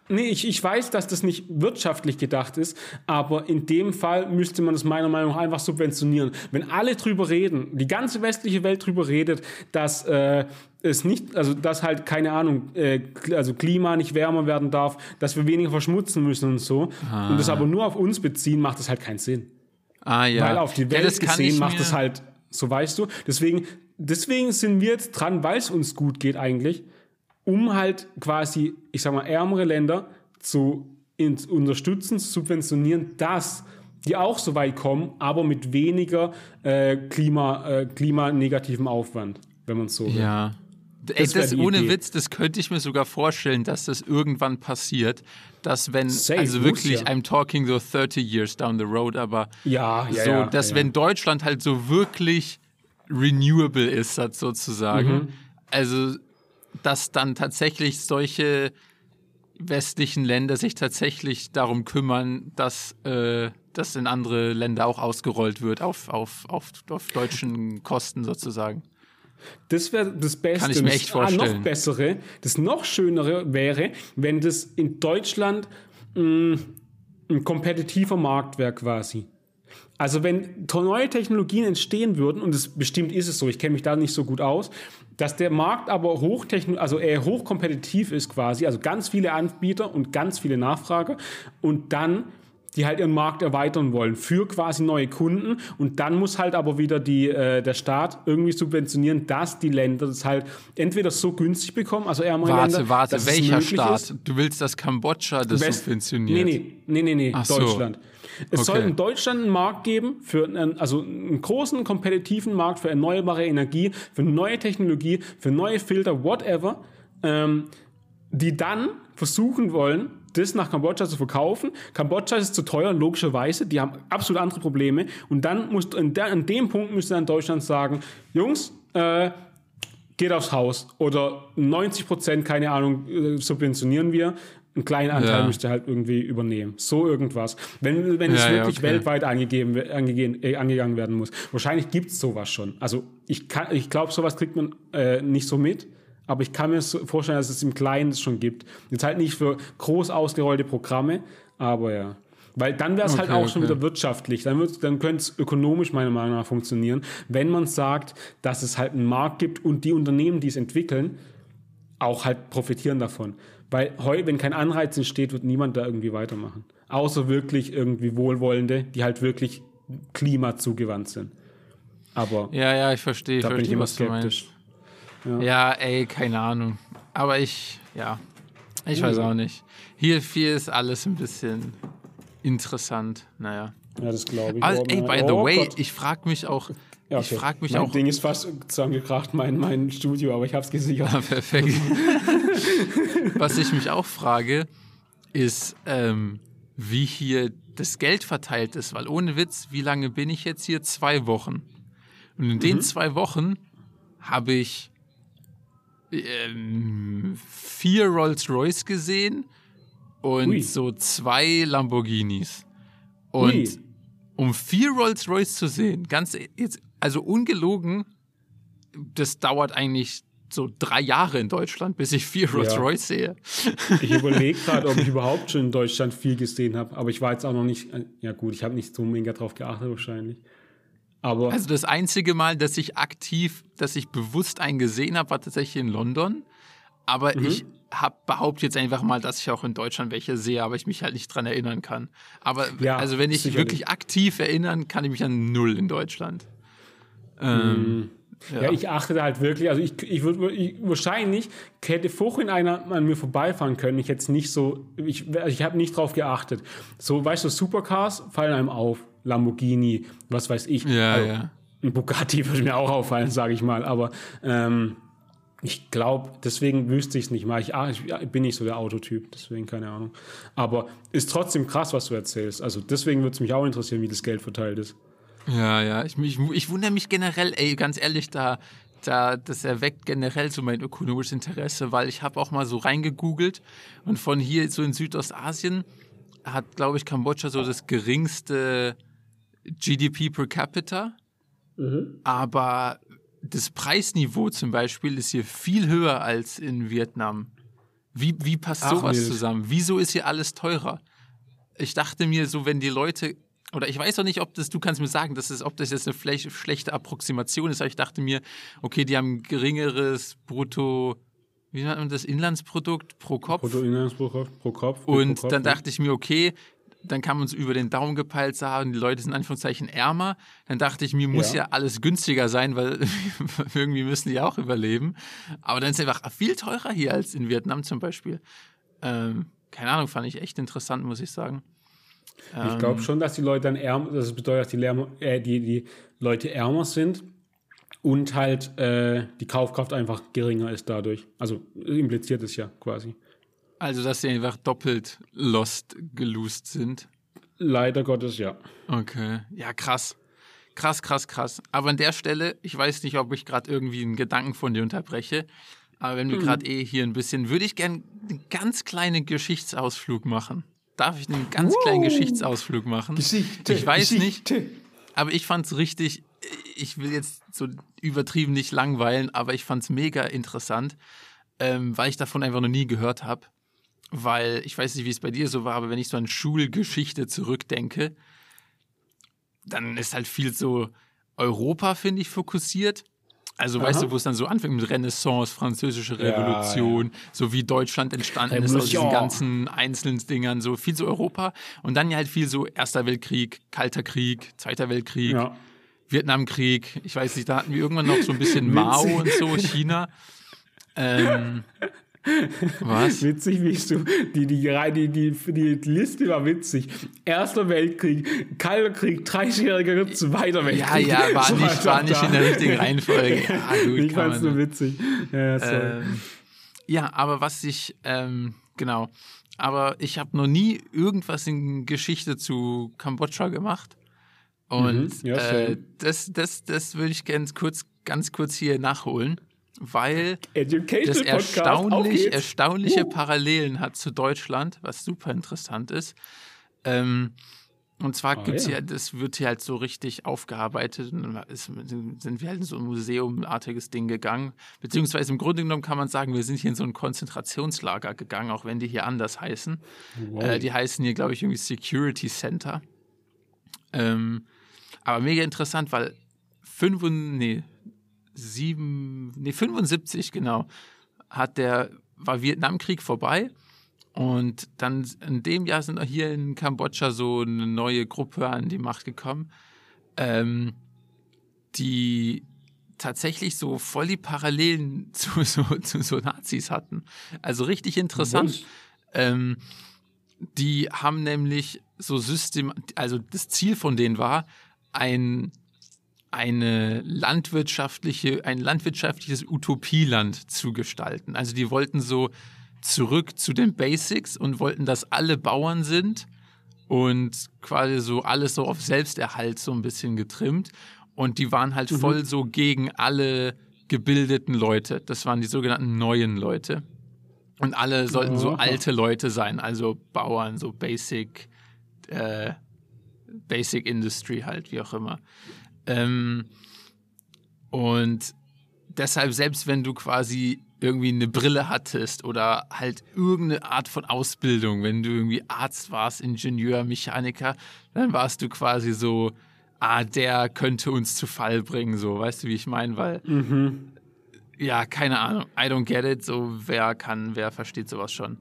Nee, ich, ich weiß, dass das nicht wirtschaftlich gedacht ist, aber in dem Fall müsste man das meiner Meinung nach einfach subventionieren. Wenn alle drüber reden, die ganze westliche Welt drüber redet, dass äh, es nicht, also dass halt, keine Ahnung, äh, also Klima nicht wärmer werden darf, dass wir weniger verschmutzen müssen und so, ah. und das aber nur auf uns beziehen, macht das halt keinen Sinn. Ah, ja. Weil auf die Welt ja, gesehen macht das halt, so weißt du. Deswegen, deswegen sind wir jetzt dran, weil es uns gut geht eigentlich, um halt quasi, ich sag mal, ärmere Länder zu unterstützen, zu subventionieren, dass die auch so weit kommen, aber mit weniger äh, Klima, äh, klimanegativen Aufwand, wenn man so will. Ja. Ey, das, ohne Idee. Witz, das könnte ich mir sogar vorstellen, dass das irgendwann passiert, dass wenn, Safe also wirklich, ja. I'm talking so 30 years down the road, aber ja, ja, so, ja, dass wenn Deutschland halt so wirklich renewable ist, sozusagen, mhm. also dass dann tatsächlich solche westlichen Länder sich tatsächlich darum kümmern, dass äh, das in andere Länder auch ausgerollt wird, auf, auf, auf, auf deutschen Kosten sozusagen. Das wäre das Beste. Kann ich mir echt vorstellen. Das noch bessere, das noch schönere wäre, wenn das in Deutschland mh, mm, ein kompetitiver Markt wäre quasi. Also wenn neue Technologien entstehen würden, und das bestimmt ist es so, ich kenne mich da nicht so gut aus, dass der Markt aber hochtechno also eher hochkompetitiv ist quasi, also ganz viele Anbieter und ganz viele Nachfrager und dann die halt ihren Markt erweitern wollen für quasi neue Kunden und dann muss halt aber wieder die, äh, der Staat irgendwie subventionieren, dass die Länder das halt entweder so günstig bekommen, also ärmere warte, Länder. Warte, warte, welcher Staat? Ist. Du willst, dass Kambodscha das West subventioniert? Nee, nee, nee, nee, nee Deutschland. So. Es okay. soll in Deutschland einen Markt geben, für einen, also einen großen, kompetitiven Markt für erneuerbare Energie, für neue Technologie, für neue Filter, whatever, ähm, die dann versuchen wollen, das nach Kambodscha zu verkaufen. Kambodscha ist zu teuer, logischerweise. Die haben absolut andere Probleme. Und dann musst an, an dem Punkt müsste dann Deutschland sagen, Jungs, äh, geht aufs Haus. Oder 90 Prozent, keine Ahnung, äh, subventionieren wir. Einen kleinen Anteil ja. müsst ihr halt irgendwie übernehmen. So irgendwas. Wenn, wenn ja, es wirklich ja, okay. weltweit angegeben, angegeben, äh, angegangen werden muss. Wahrscheinlich gibt es sowas schon. Also ich, ich glaube, sowas kriegt man äh, nicht so mit. Aber ich kann mir vorstellen, dass es im Kleinen schon gibt. Jetzt halt nicht für groß ausgerollte Programme, aber ja. Weil dann wäre es halt okay, halt auch okay. schon wieder wirtschaftlich. Dann, dann könnte es ökonomisch meiner Meinung nach funktionieren, wenn man sagt, dass es halt einen Markt gibt und die Unternehmen, die es entwickeln, auch halt profitieren davon. Weil heu, wenn kein Anreiz entsteht, wird niemand da irgendwie weitermachen. Außer wirklich irgendwie Wohlwollende, die halt wirklich klimazugewandt sind. Aber ja, ja, ich verstehe. Da ich bin verstehe, ich immer skeptisch. Ja. ja, ey, keine Ahnung. Aber ich, ja, ich weiß auch nicht. Hier viel ist alles ein bisschen interessant. Naja. Ja, das glaube ich. Also, ey, by the oh, way, Gott. ich frage mich auch. Ja, okay. Ich frage mich mein auch. Ding ist fast zusammengekracht, mein, mein Studio, aber ich habe es gesichert. <laughs> Ja, perfekt. <laughs> Was ich mich auch frage, ist, ähm, wie hier das Geld verteilt ist, weil ohne Witz, wie lange bin ich jetzt hier? Zwei Wochen. Und in mhm. den zwei Wochen habe ich ähm, vier Rolls-Royce gesehen und Ui. so zwei Lamborghinis. Und Ui. um vier Rolls-Royce zu sehen, ganz jetzt, also ungelogen, das dauert eigentlich so drei Jahre in Deutschland, bis ich vier Rolls-Royce sehe. Ich überlege <laughs> gerade, ob ich überhaupt schon in Deutschland viel gesehen habe, aber ich war jetzt auch noch nicht, ja gut, ich habe nicht so mega drauf geachtet wahrscheinlich. Aber also das einzige Mal, dass ich aktiv, dass ich bewusst einen gesehen habe, war tatsächlich in London. Aber mhm. ich hab, behaupte jetzt einfach mal, dass ich auch in Deutschland welche sehe, aber ich mich halt nicht dran erinnern kann. Aber ja, also wenn ich wirklich aktiv erinnern, kann ich mich an null in Deutschland. Ähm, ja. ja. ich achte halt wirklich, also ich, ich würde wahrscheinlich hätte vorhin einer an mir vorbeifahren können. Ich jetzt nicht so, ich, also ich habe nicht drauf geachtet. So, weißt du, Supercars fallen einem auf. Lamborghini, was weiß ich. Ja, also, ja. Ein Bugatti würde mir auch auffallen, sage ich mal. Aber ähm, Ich glaube, deswegen wüsste ich es nicht mal. Ich, ah, ich, bin nicht so der Autotyp, deswegen keine Ahnung. Aber ist trotzdem krass, was du erzählst. Also deswegen würde es mich auch interessieren, wie das Geld verteilt ist. Ja, ja. Ich, ich, ich wundere mich generell, ey, ganz ehrlich, da, da, das erweckt generell so mein ökonomisches Interesse, weil ich habe auch mal so reingegoogelt und von hier so in Südostasien hat, glaube ich, Kambodscha so das geringste GDP per capita. Mhm. Aber das Preisniveau zum Beispiel ist hier viel höher als in Vietnam. Wie, wie passt Ach, sowas Mensch. zusammen? Wieso ist hier alles teurer? Ich dachte mir so, wenn die Leute, oder ich weiß auch nicht, ob das, du kannst mir sagen, dass es, ob das jetzt eine schlechte Approximation ist, aber ich dachte mir, okay, die haben geringeres Brutto, wie nennt man das, Inlandsprodukt pro Kopf. Bruttoinlandsprodukt pro Kopf. Und pro Kopf, dann dachte ich mir, okay, dann kann man uns über den Daumen gepeilt sagen, die Leute sind in Anführungszeichen ärmer. Dann dachte ich, mir muss ja, ja alles günstiger sein, weil <laughs> irgendwie müssen die auch überleben. Aber dann ist es einfach viel teurer hier als in Vietnam zum Beispiel. Ähm, keine Ahnung, fand ich echt interessant, muss ich sagen. Ich glaube ähm, schon, dass die Leute dann ärmer, das bedeutet, dass die, Lärmer, äh, die, die Leute ärmer sind und halt äh, die Kaufkraft einfach geringer ist dadurch. Also impliziert es ja quasi. Also, dass sie einfach doppelt lost gelost sind. Leider Gottes, ja. Okay. Ja, krass. Krass, krass, krass. Aber an der Stelle, ich weiß nicht, ob ich gerade irgendwie einen Gedanken von dir unterbreche, aber wenn wir mhm. gerade eh hier ein bisschen, würde ich gerne einen ganz kleinen Geschichtsausflug machen. Darf ich einen ganz wow. kleinen Geschichtsausflug machen? Geschichte. Ich weiß Geschichte. nicht, aber ich fand es richtig, ich will jetzt so übertrieben nicht langweilen, aber ich fand es mega interessant, ähm, weil ich davon einfach noch nie gehört habe weil ich weiß nicht, wie es bei dir so war, aber wenn ich so an Schulgeschichte zurückdenke, dann ist halt viel so Europa, finde ich, fokussiert. Also Aha. weißt du, wo es dann so anfängt mit Renaissance, französische Revolution, ja, ja. so wie Deutschland entstanden ist aus diesen ganzen einzelnen Dingern, so viel so Europa und dann ja halt viel so Erster Weltkrieg, Kalter Krieg, Zweiter Weltkrieg, ja. Vietnamkrieg, ich weiß nicht, da hatten wir irgendwann noch so ein bisschen <laughs> Mao und so, China. Ähm, <laughs> was? <laughs> Witzig, wie du die, die, die, die, die Liste war witzig. Erster Weltkrieg, Kalter Krieg, 30-jähriger Zweiter Weltkrieg. Ja, ja, war nicht, war nicht in der richtigen Reihenfolge. <laughs> Ja, gut, ich fand's nur witzig. Ja, ähm, ja, aber was ich, ähm, genau, aber ich habe noch nie irgendwas in Geschichte zu Kambodscha gemacht. Und mhm, ja, äh, das, das, das würde ich ganz kurz, ganz kurz hier nachholen weil das erstaunlich, erstaunliche uh. Parallelen hat zu Deutschland, was super interessant ist. Ähm, und zwar oh, gibt's ja. hier, das wird hier halt so richtig aufgearbeitet. Und ist, sind wir halt in so ein museumartiges Ding gegangen. Beziehungsweise im Grunde genommen kann man sagen, wir sind hier in so ein Konzentrationslager gegangen, auch wenn die hier anders heißen. Wow. Äh, die heißen hier, glaube ich, irgendwie Security Center. Ähm, aber mega interessant, weil 5, nee, sieben, nee, 75 genau, hat der, war Vietnamkrieg vorbei. Und dann in dem Jahr sind hier in Kambodscha so eine neue Gruppe an die Macht gekommen, ähm, die tatsächlich so voll die Parallelen <laughs> zu so, zu so Nazis hatten. Also richtig interessant. Ähm, die haben nämlich so System, also das Ziel von denen war, ein eine landwirtschaftliche, ein landwirtschaftliches Utopieland zu gestalten. Also die wollten so zurück zu den Basics und wollten, dass alle Bauern sind und quasi so alles so auf Selbsterhalt so ein bisschen getrimmt. Und die waren halt mhm. voll so gegen alle gebildeten Leute. Das waren die sogenannten neuen Leute. Und alle sollten so alte Leute sein, also Bauern, so Basic, äh, Basic Industry halt, wie auch immer. Ähm, und deshalb, selbst wenn du quasi irgendwie eine Brille hattest oder halt irgendeine Art von Ausbildung, wenn du irgendwie Arzt warst, Ingenieur, Mechaniker, dann warst du quasi so, ah, der könnte uns zu Fall bringen, so, weißt du, wie ich meine? Weil, mhm. ja, keine Ahnung, I don't get it, so, wer kann, wer versteht sowas schon.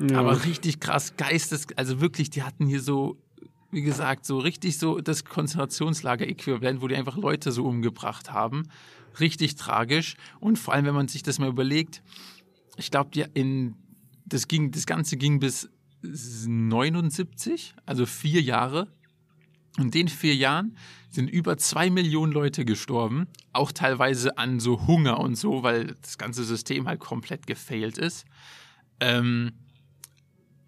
Ja. Aber richtig krass, Geistes, also wirklich, die hatten hier so wie gesagt, so richtig so das Konzentrationslager-Äquivalent, wo die einfach Leute so umgebracht haben. Richtig tragisch. Und vor allem, wenn man sich das mal überlegt, ich glaube, das das Ganze ging bis 79, also vier Jahre. In den vier Jahren sind über zwei Millionen Leute gestorben, auch teilweise an so Hunger und so, weil das ganze System halt komplett gefailt ist. Ähm,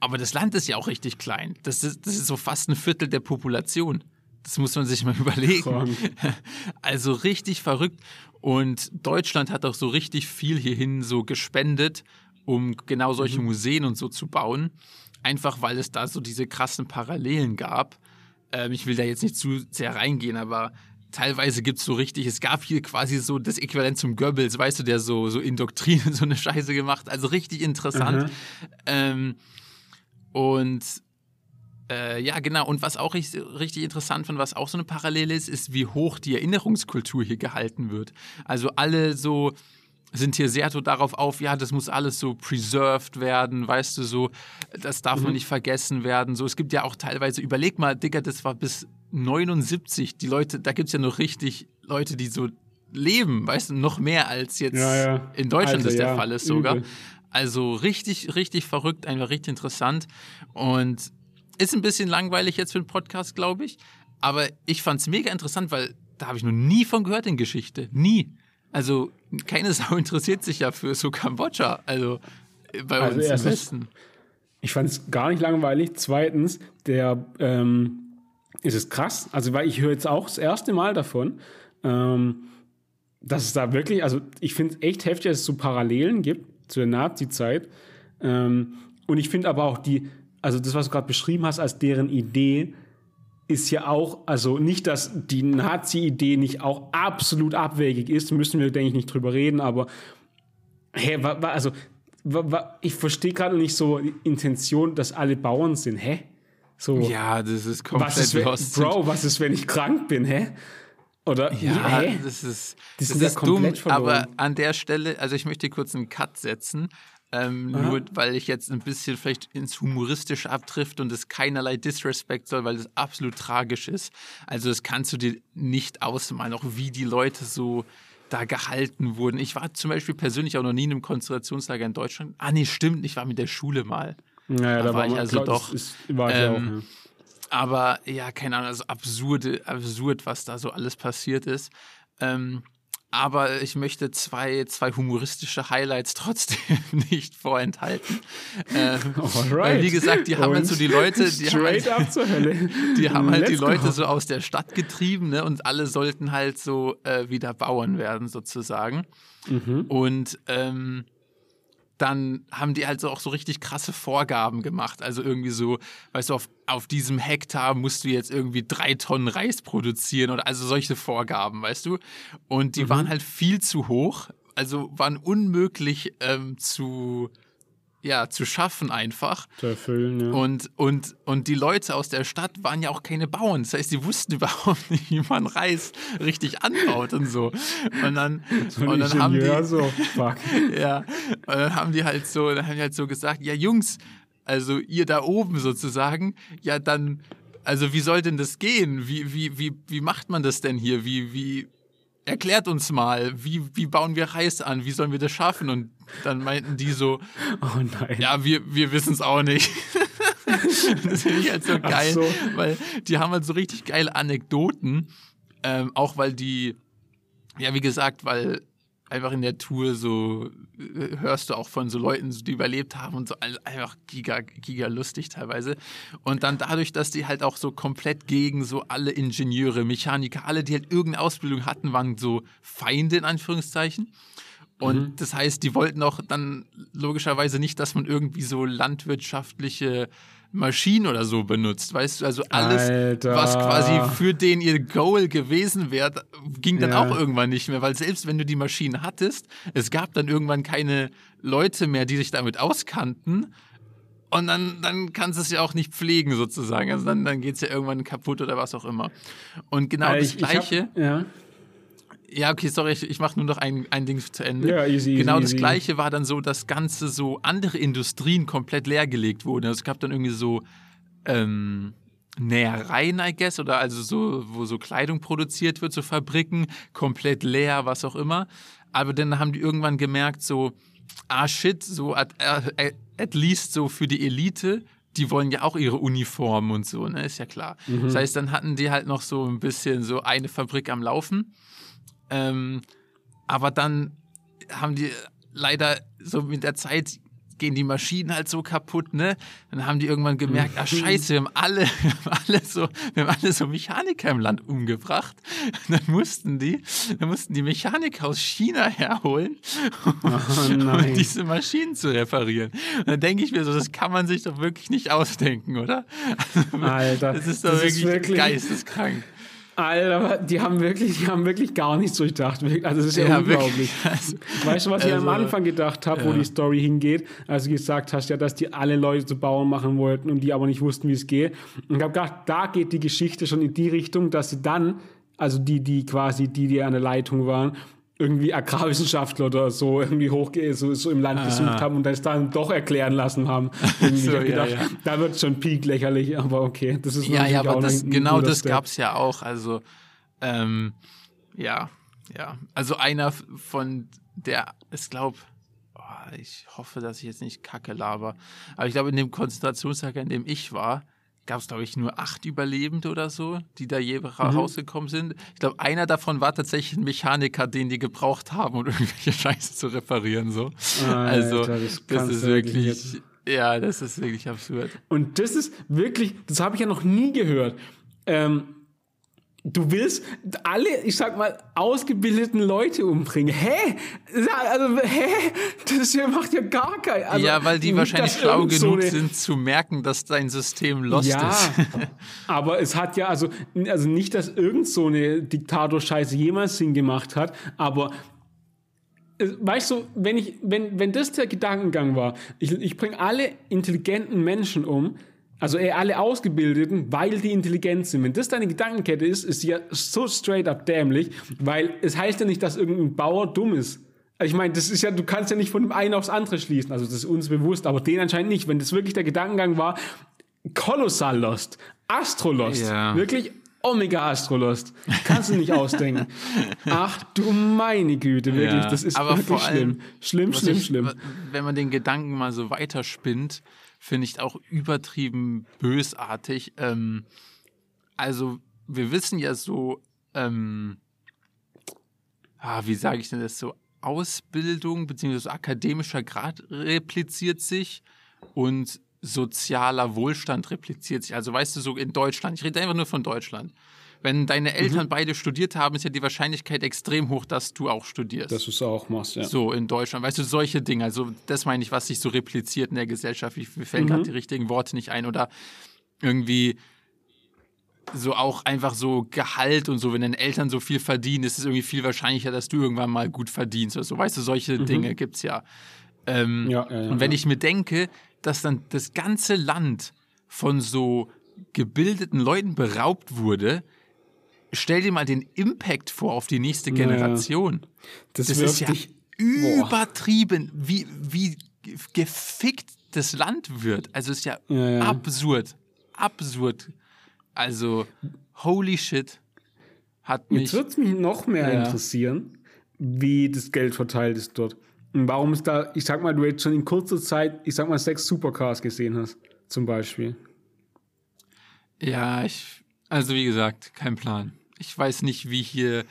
aber das Land ist ja auch richtig klein. Das ist, das ist so fast ein Viertel der Population. Das muss man sich mal <laughs> überlegen. Krank. <laughs> Also richtig verrückt. Und Deutschland hat auch so richtig viel hierhin so gespendet, um genau solche Museen und so zu bauen. Einfach weil es da so diese krassen Parallelen gab. Ähm, ich will da jetzt nicht zu sehr reingehen, aber teilweise gibt es so richtig, es gab hier quasi so das Äquivalent zum Goebbels, weißt du, der so, so in Doktrinen <laughs> so eine Scheiße gemacht. Also richtig interessant. Mhm. Ähm, und äh, ja, genau. Und was auch richtig, richtig interessant fand, was auch so eine Parallele ist, ist, wie hoch die Erinnerungskultur hier gehalten wird. Also alle so sind hier sehr so darauf auf, ja, das muss alles so preserved werden, weißt du, so, das darf man nicht vergessen werden. So, es gibt ja auch teilweise, überleg mal, Digga, das war bis 79, die Leute, da gibt es ja noch richtig Leute, die so leben, weißt du, noch mehr als jetzt Ja, ja. in Deutschland Alter, das der ja, Fall ist sogar. übel. Also richtig, richtig verrückt, einfach richtig interessant. Und ist ein bisschen langweilig jetzt für einen Podcast, glaube ich. Aber ich fand es mega interessant, weil da habe ich noch nie von gehört in Geschichte. Nie. Also keine <laughs> Sau interessiert sich ja für so Kambodscha. Also äh, bei Also uns im erstens- Westen. Ich fand es gar nicht langweilig. Zweitens, der ähm, ist es krass. Also, weil ich höre jetzt auch das erste Mal davon, ähm, dass es da wirklich, also ich finde es echt heftig, dass es so Parallelen gibt zu der Nazi-Zeit. Ähm, und ich finde aber auch die, also das, was du gerade beschrieben hast, als deren Idee, ist ja auch, also nicht, dass die Nazi-Idee nicht auch absolut abwegig ist, müssen wir, denke ich, nicht drüber reden, aber hä, wa, wa, also wa, wa, ich verstehe gerade nicht so die Intention, dass alle Bauern sind, hä? So, Ja, das ist komplett was ist, wenn. Bro, was ist, wenn ich krank bin, hä? Oder, Ja, hä? das ist, das ist dumm, komplett verloren. aber an der Stelle, also ich möchte kurz einen Cut setzen, ähm, nur weil ich jetzt ein bisschen vielleicht ins Humoristische abtrifft und es keinerlei Disrespect soll, weil es absolut tragisch ist. Also das kannst du dir nicht ausmalen, auch wie die Leute so da gehalten wurden. Ich war zum Beispiel persönlich auch noch nie in einem Konzentrationslager in Deutschland. Ah, nee, stimmt, ich war mit der Schule mal. Naja, da war ich man- also glaub, doch, Das ist, war ich ähm, auch, ja. Aber ja, keine Ahnung, also absurde, absurd, was da so alles passiert ist. Ähm, aber ich möchte zwei, zwei humoristische Highlights <laughs> trotzdem <laughs> nicht vorenthalten. Ähm, Weil, wie gesagt, die haben halt so die Leute, die haben halt, up zur Hölle. <laughs> die haben halt die Leute so aus der Stadt getrieben ne? und alle sollten halt so äh, wieder Bauern werden sozusagen. Mhm. Und ähm, dann haben die halt so auch so richtig krasse Vorgaben gemacht. Also irgendwie so, weißt du, auf, auf diesem Hektar musst du jetzt irgendwie drei Tonnen Reis produzieren oder also solche Vorgaben, weißt du? Und die waren halt viel zu hoch, also waren unmöglich ähm, zu, ja, zu schaffen einfach. Zu erfüllen, ja. Und, und, und die Leute aus der Stadt waren ja auch keine Bauern. Das heißt, die wussten <laughs> überhaupt nicht, wie man Reis richtig anbaut und so. Und dann, Und und dann haben die, so, <laughs> ja, und dann haben die halt so, dann haben die halt so gesagt, ja Jungs, also ihr da oben sozusagen, ja dann, also wie soll denn das gehen? Wie, wie, wie, wie macht man das denn hier? Wie, wie, erklärt uns mal, wie, wie bauen wir Reis an? Wie sollen wir das schaffen? Und dann meinten die so, Oh nein. ja, wir, wir wissen es auch nicht. <laughs> das finde ich halt so geil, so. weil die haben halt so richtig geile Anekdoten, ähm, auch weil die, ja, wie gesagt, weil einfach in der Tour so äh, hörst du auch von so Leuten, die überlebt haben und so einfach giga, giga lustig teilweise. Und dann dadurch, dass die halt auch so komplett gegen so alle Ingenieure, Mechaniker, alle, die halt irgendeine Ausbildung hatten, waren so Feinde in Anführungszeichen. Und das heißt, die wollten auch dann logischerweise nicht, dass man irgendwie so landwirtschaftliche Maschinen oder so benutzt, weißt du? Also alles, Alter. was quasi für den ihr Goal gewesen wäre, ging dann Ja. auch irgendwann nicht mehr, weil selbst wenn du die Maschinen hattest, es gab dann irgendwann keine Leute mehr, die sich damit auskannten. Und dann, dann kannst du es ja auch nicht pflegen, sozusagen. Also dann, dann geht es ja irgendwann kaputt oder was auch immer. Und genau Äh, das ich- ich hab- Gleiche. ja. Ja, okay, sorry, ich, ich mache nur noch ein, ein Ding zu Ende. Ja, easy, genau easy, das easy. Gleiche war dann so, dass ganze so andere Industrien komplett leergelegt wurden. Also es gab dann irgendwie so ähm, Nähereien, I guess, oder also so, wo so Kleidung produziert wird, so Fabriken, komplett leer, was auch immer. Aber dann haben die irgendwann gemerkt, so, ah shit, so at, at, at least so für die Elite, die wollen ja auch ihre Uniform und so, ne? Ist ja klar. Mhm. Das heißt, dann hatten die halt noch so ein bisschen so eine Fabrik am Laufen. Ähm, aber dann haben die leider so mit der Zeit gehen die Maschinen halt so kaputt, ne? Dann haben die irgendwann gemerkt, Mhm. ah scheiße, wir haben alle, <laughs> wir haben alle so, wir haben alle so Mechaniker im Land umgebracht. Und <laughs> dann mussten die, dann mussten die Mechaniker aus China herholen, Oh <laughs> um diese Maschinen zu reparieren. Und dann denke ich mir so, das kann man sich doch wirklich nicht ausdenken, oder? Alter, Das ist doch das ist wirklich, wirklich- geisteskrank. Alter, die haben wirklich, die haben wirklich gar nichts durchdacht. Also das ist ja, Ja, unglaublich. wirklich. <laughs> Also, weißt du, was ich am also, Anfang gedacht habe, wo ja. die Story hingeht, als du gesagt hast, ja, dass die alle Leute zu Bauern machen wollten und die aber nicht wussten, wie es geht. Und ich habe gedacht, da geht die Geschichte schon in die Richtung, dass sie dann, also die, die quasi, die, die an der Leitung waren, irgendwie Agrarwissenschaftler oder so irgendwie hoch so, so im Land gesucht haben und das dann doch erklären lassen haben. <laughs> So, ja, gedacht, ja. da wird schon peak lächerlich, aber okay, das ist Ja, ja, aber das, genau das gab es ja auch. Also, ähm, ja, ja. Also einer von der, ich glaube, ich hoffe, dass ich jetzt nicht Kacke laber, aber ich glaube, in dem Konzentrationslager, in dem ich war, gab es, glaube ich, nur acht Überlebende oder so, die da je Mhm. rausgekommen sind. Ich glaube, einer davon war tatsächlich ein Mechaniker, den die gebraucht haben, um <laughs> irgendwelche Scheiße zu reparieren. So. also, Alter, das, das kannst ist wirklich, ja, das ist wirklich absurd. Und das ist wirklich, das habe ich ja noch nie gehört. Ähm, du willst alle, ich sag mal, ausgebildeten Leute umbringen. Hä? Also, hä? Das macht ja gar kein. Also, ja, weil die wahrscheinlich schlau so genug eine- sind zu merken, dass dein System lost Ja, ist. <laughs> aber es hat ja, also, also nicht, dass irgend so eine Diktator-Scheiße jemals Sinn gemacht hat, aber äh, weißt du, wenn, ich, wenn, wenn das der Gedankengang war, ich, ich bringe alle intelligenten Menschen um, also eher alle Ausgebildeten, weil die intelligent sind. Wenn das deine Gedankenkette ist, ist sie ja so straight up dämlich, weil es heißt ja nicht, dass irgendein Bauer dumm ist. Ich meine, das ist ja, du kannst ja nicht von dem einen aufs andere schließen. Also das ist uns bewusst, aber den anscheinend nicht. Wenn das wirklich der Gedankengang war, kolossal lost, Astrolost, Ja. wirklich Omega Astrolost, kannst du nicht ausdenken. <laughs> Ach du meine Güte, wirklich, Ja, das ist aber wirklich vor allem, schlimm. Schlimm, schlimm, ich, schlimm. Wenn man den Gedanken mal so weiterspinnt, finde ich auch übertrieben bösartig. Ähm, also, wir wissen ja so, ähm, ah, wie sage ich denn das so, Ausbildung bzw. akademischer Grad repliziert sich und sozialer Wohlstand repliziert sich. Also weißt du, so in Deutschland, ich rede einfach nur von Deutschland. Wenn deine Eltern Mhm. beide studiert haben, ist ja die Wahrscheinlichkeit extrem hoch, dass du auch studierst. Dass du es auch machst, ja. So in Deutschland, weißt du, solche Dinge, also das meine ich, was sich so repliziert in der Gesellschaft. Mir fällen Mhm. gerade die richtigen Worte nicht ein oder irgendwie so auch einfach so Gehalt und so, wenn deine Eltern so viel verdienen, ist es irgendwie viel wahrscheinlicher, dass du irgendwann mal gut verdienst oder so. Weißt du, solche Dinge gibt's ja. Ähm, Mhm. Ja, ja, ja, und wenn ich mir denke, dass dann das ganze Land von so gebildeten Leuten beraubt wurde, stell dir mal den Impact vor auf die nächste Generation. Das, Das wirft ist ja dich. Boah. übertrieben, wie, wie gefickt das Land wird. Also ist ja, Ja, ja. absurd. Absurd. Also, holy shit. Hat mich. Jetzt würde es mich noch mehr Ja. interessieren, wie das Geld verteilt ist dort. Und warum es da, ich sag mal, du jetzt schon in kurzer Zeit, ich sag mal, sechs Supercars gesehen hast, zum Beispiel. Ja, ich. Also, wie gesagt, kein Plan. Ich weiß nicht, wie hier.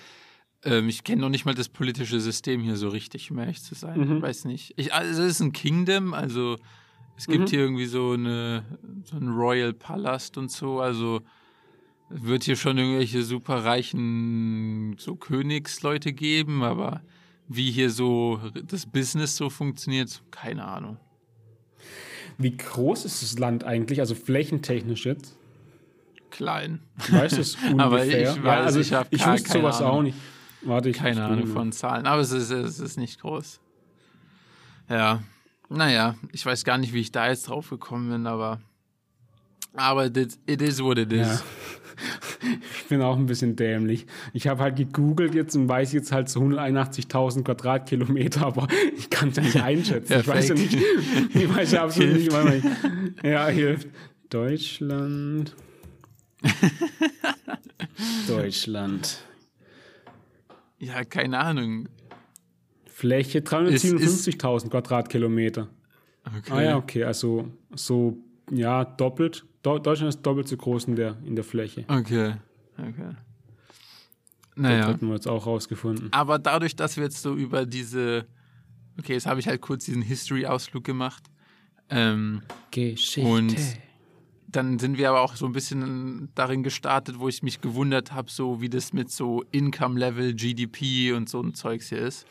Ähm, ich kenne noch nicht mal das politische System hier so richtig, um ehrlich zu sein. Mhm. Weiß nicht. Ich, also, es ist ein Kingdom, also. Es gibt Mhm. hier irgendwie so, eine, so einen Royal Palast und so. Also es wird hier schon irgendwelche superreichen so Königsleute geben, aber wie hier so das Business so funktioniert, keine Ahnung. Wie groß ist das Land eigentlich, also flächentechnisch jetzt? Klein. Weißt du es <laughs> ungefähr? Aber ich weiß, also ich hab ich keine sowas Ahnung. auch nicht. Warte, ich Keine ich Ahnung von Zahlen, aber es ist, es ist nicht groß. Ja, naja, ich weiß gar nicht, wie ich da jetzt drauf gekommen bin, aber aber it, it is what it is. Ja. <laughs> Ich bin auch ein bisschen dämlich. Ich habe halt gegoogelt jetzt und weiß jetzt halt so 181.000 Quadratkilometer, aber <laughs> ich kann es ja nicht einschätzen. ich weiß ja nicht, ich weiß ja absolut nicht, Hilft. wann ich, ja, hilft. Deutschland. <laughs> Deutschland. Ja, keine Ahnung. Fläche 357.000 Quadratkilometer. Okay. Ah ja, okay, also so ja, doppelt. Do Deutschland ist doppelt so groß in der, in der Fläche. Okay. Okay. Das Naja. hatten wir jetzt auch rausgefunden. Aber dadurch, dass wir jetzt so über diese. Okay, jetzt habe ich halt kurz diesen History-Ausflug gemacht. Ähm, Geschichte. Und- dann sind wir aber auch so ein bisschen darin gestartet, wo ich mich gewundert habe, so wie das mit so Income-Level, GDP und so ein Zeugs hier ist.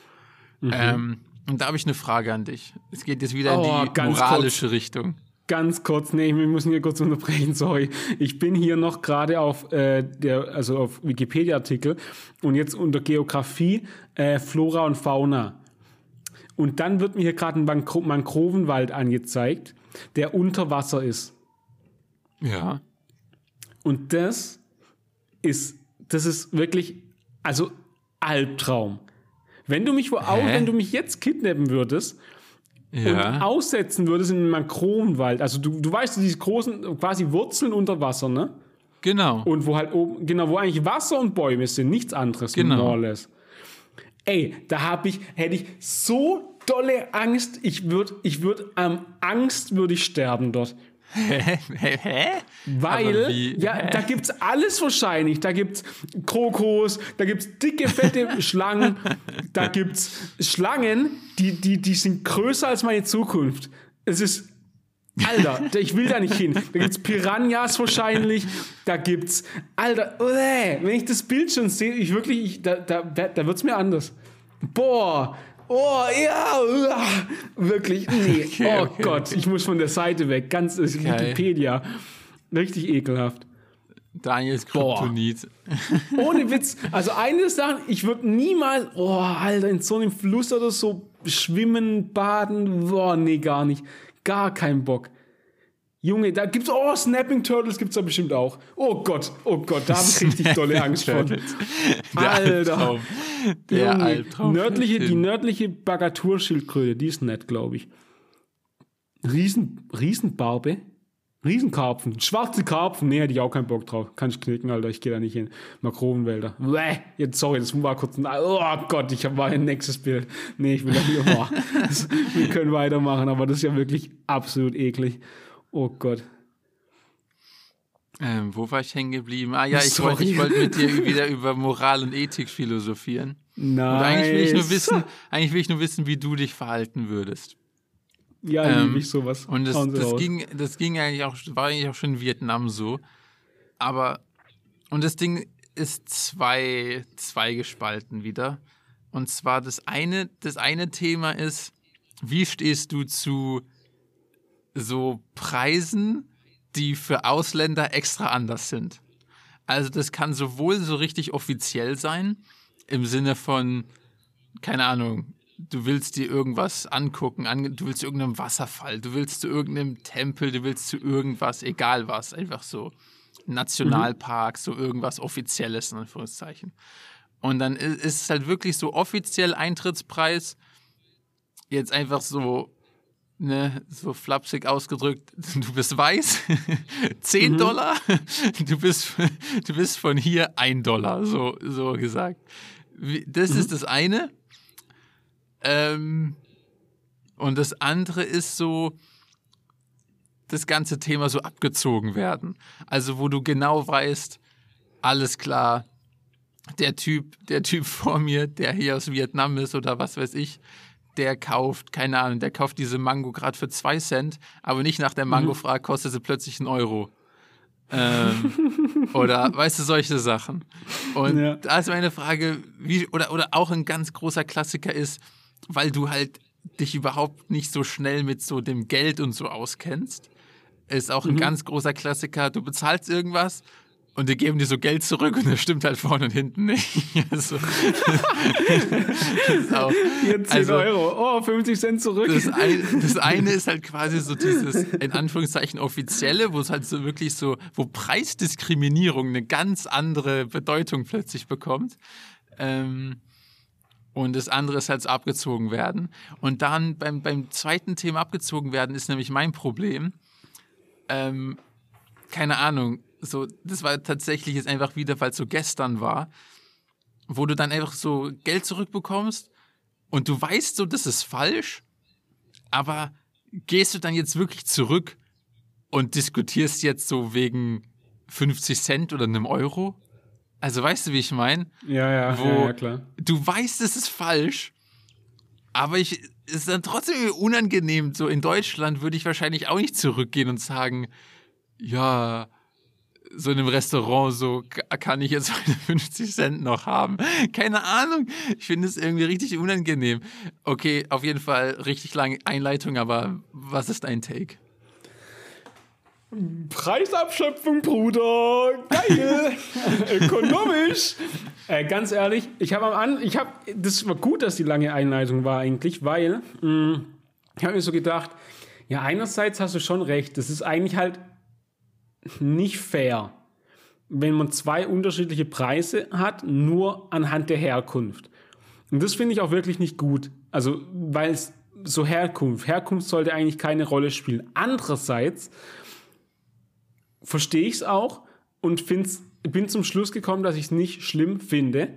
Ähm, und da habe ich eine Frage an dich. Es geht jetzt wieder Oh, in die moralische Richtung. Ganz kurz, nee, wir müssen hier kurz unterbrechen, <laughs> sorry. Ich bin hier noch gerade auf äh, der, also auf Wikipedia-Artikel und jetzt unter Geografie, äh, Flora und Fauna. Und dann wird mir hier gerade ein Mangro Mangrovenwald angezeigt, der unter Wasser ist. Ja. Und das ist, das ist wirklich, also Albtraum. Wenn du mich wo auch, wenn du mich jetzt kidnappen würdest und Ja. aussetzen würdest in einen Mangrovenwald, also du, du weißt, diese großen quasi Wurzeln unter Wasser, ne? Genau. Und wo halt oben, genau, wo eigentlich Wasser und Bäume sind, nichts anderes, Genau. more or less. Ey, da habe ich, hätte ich so dolle Angst, ich würde, ich würde, am Angst würde ich sterben dort. Hä? Weil, ja, da gibt's alles wahrscheinlich. Da gibt's Krokos, da gibt's dicke, fette <laughs> Schlangen, da gibt's Schlangen, die, die, die sind größer als meine Zukunft. Es ist, Alter, <laughs> ich will da nicht hin. Da gibt's Piranhas wahrscheinlich, da gibt's, Alter, wenn ich das Bild schon sehe, ich wirklich, ich, da, da, da wird's mir anders. Boah, oh, ja, wirklich, nee, <laughs> Okay, oh okay, Gott, ich muss von der Seite weg, ganz, ist. Wikipedia. Richtig ekelhaft. Daniels. Kryptonit. <laughs> Ohne Witz. Also eine Sache, ich würde niemals, oh, Alter, in so einem Fluss oder so schwimmen, baden, boah, nee, gar nicht. Gar kein Bock. Junge, da gibt's, oh, Snapping Turtles gibt's da bestimmt auch. Oh Gott, oh Gott, da habe ich <laughs> richtig dolle Angst vor. Der Alter. Albtraum. Der Junge, Albtraum. Nördliche, die nördliche Bagaturschildkröte, die ist nett, glaube ich. Riesen, Riesenbarbe? Riesenkarpfen. Schwarze Karpfen. Nee, hätte ich auch keinen Bock drauf. Kann ich knicken, Alter. Ich gehe da nicht hin. Makrovenwälder. Bäh. Jetzt, sorry, das war kurz ein. Oh Gott, ich habe ein nächstes Bild. Nee, ich will da. Das- <laughs> Wir können weitermachen, aber das ist ja wirklich absolut eklig. Oh Gott. Ähm, wo war ich hängen geblieben? Ah ja, ich wollte ich wollte mit dir <laughs> wieder über Moral und Ethik philosophieren. Nein. Und eigentlich will ich nur wissen, eigentlich will ich nur wissen, wie du dich verhalten würdest. Ja, Ähm, liebe ich sowas. Und das, das raus. ging, das ging eigentlich auch, war eigentlich auch schon in Vietnam so. Aber, und das Ding ist zwei, zwei gespalten wieder. Und zwar das eine, das eine Thema ist, wie stehst du zu so Preisen, die für Ausländer extra anders sind? Also das kann sowohl so richtig offiziell sein, im Sinne von, keine Ahnung, du willst dir irgendwas angucken, an, du willst zu irgendeinem Wasserfall, du willst zu irgendeinem Tempel, du willst zu irgendwas, egal was, einfach so Nationalpark, so irgendwas Offizielles, in Anführungszeichen. Und dann ist es halt wirklich so offiziell Eintrittspreis, jetzt einfach so, ne, so flapsig ausgedrückt, <laughs> du bist weiß, <laughs> 10 Dollar, <laughs> du bist, du bist von hier 1 Dollar, so, so gesagt. Das ist das eine. Ähm, und das andere ist so, das ganze Thema so abgezogen werden. Also, wo du genau weißt, alles klar, der Typ, der Typ vor mir, der hier aus Vietnam ist oder was weiß ich, der kauft, keine Ahnung, der kauft diese Mango gerade für zwei Cent, aber nicht nach der Mango fragt, kostet sie plötzlich einen Euro. Ähm, <laughs> oder weißt du, solche Sachen. Und Ja. da ist meine Frage, wie, oder, oder auch ein ganz großer Klassiker ist, weil du halt dich überhaupt nicht so schnell mit so dem Geld und so auskennst, ist auch ein ganz großer Klassiker, du bezahlst irgendwas und die geben dir so Geld zurück und das stimmt halt vorne und hinten nicht. <laughs> Also, auch, Hier 10 also, Euro. Oh, 50 Cent zurück. das, ein, das <laughs> eine ist halt quasi so dieses, in Anführungszeichen, offizielle, wo es halt so wirklich so, wo Preisdiskriminierung eine ganz andere Bedeutung plötzlich bekommt. Ähm, und das andere ist halt so abgezogen werden. Und dann beim, beim zweiten Thema abgezogen werden ist nämlich mein Problem. Ähm, keine Ahnung, so, das war tatsächlich jetzt einfach wieder, weil es so gestern war, wo du dann einfach so Geld zurückbekommst und du weißt so, das ist falsch, aber gehst du dann jetzt wirklich zurück und diskutierst jetzt so wegen 50 Cent oder einem Euro. Also weißt du, wie ich meine? Ja, ja, Wo ja, ja, klar. du weißt, es ist falsch, aber ich es ist dann trotzdem unangenehm. So in Deutschland würde ich wahrscheinlich auch nicht zurückgehen und sagen, ja, so in einem Restaurant, so ka- kann ich jetzt meine <laughs> 50 Cent noch haben. Keine Ahnung. Ich finde es irgendwie richtig unangenehm. Okay, auf jeden Fall richtig lange Einleitung, aber was ist dein Take? Preisabschöpfung, Bruder. Geil. <laughs> Ökonomisch. Äh, ganz ehrlich, ich habe am An, ich habe, das war gut, dass die lange Einleitung war eigentlich, weil mh, ich habe mir so gedacht, ja, einerseits hast du schon recht, das ist eigentlich halt nicht fair, wenn man zwei unterschiedliche Preise hat, nur anhand der Herkunft. Und das finde ich auch wirklich nicht gut. Also, weil es so Herkunft, Herkunft sollte eigentlich keine Rolle spielen. Andererseits verstehe ich es auch und find's, bin zum Schluss gekommen, dass ich es nicht schlimm finde,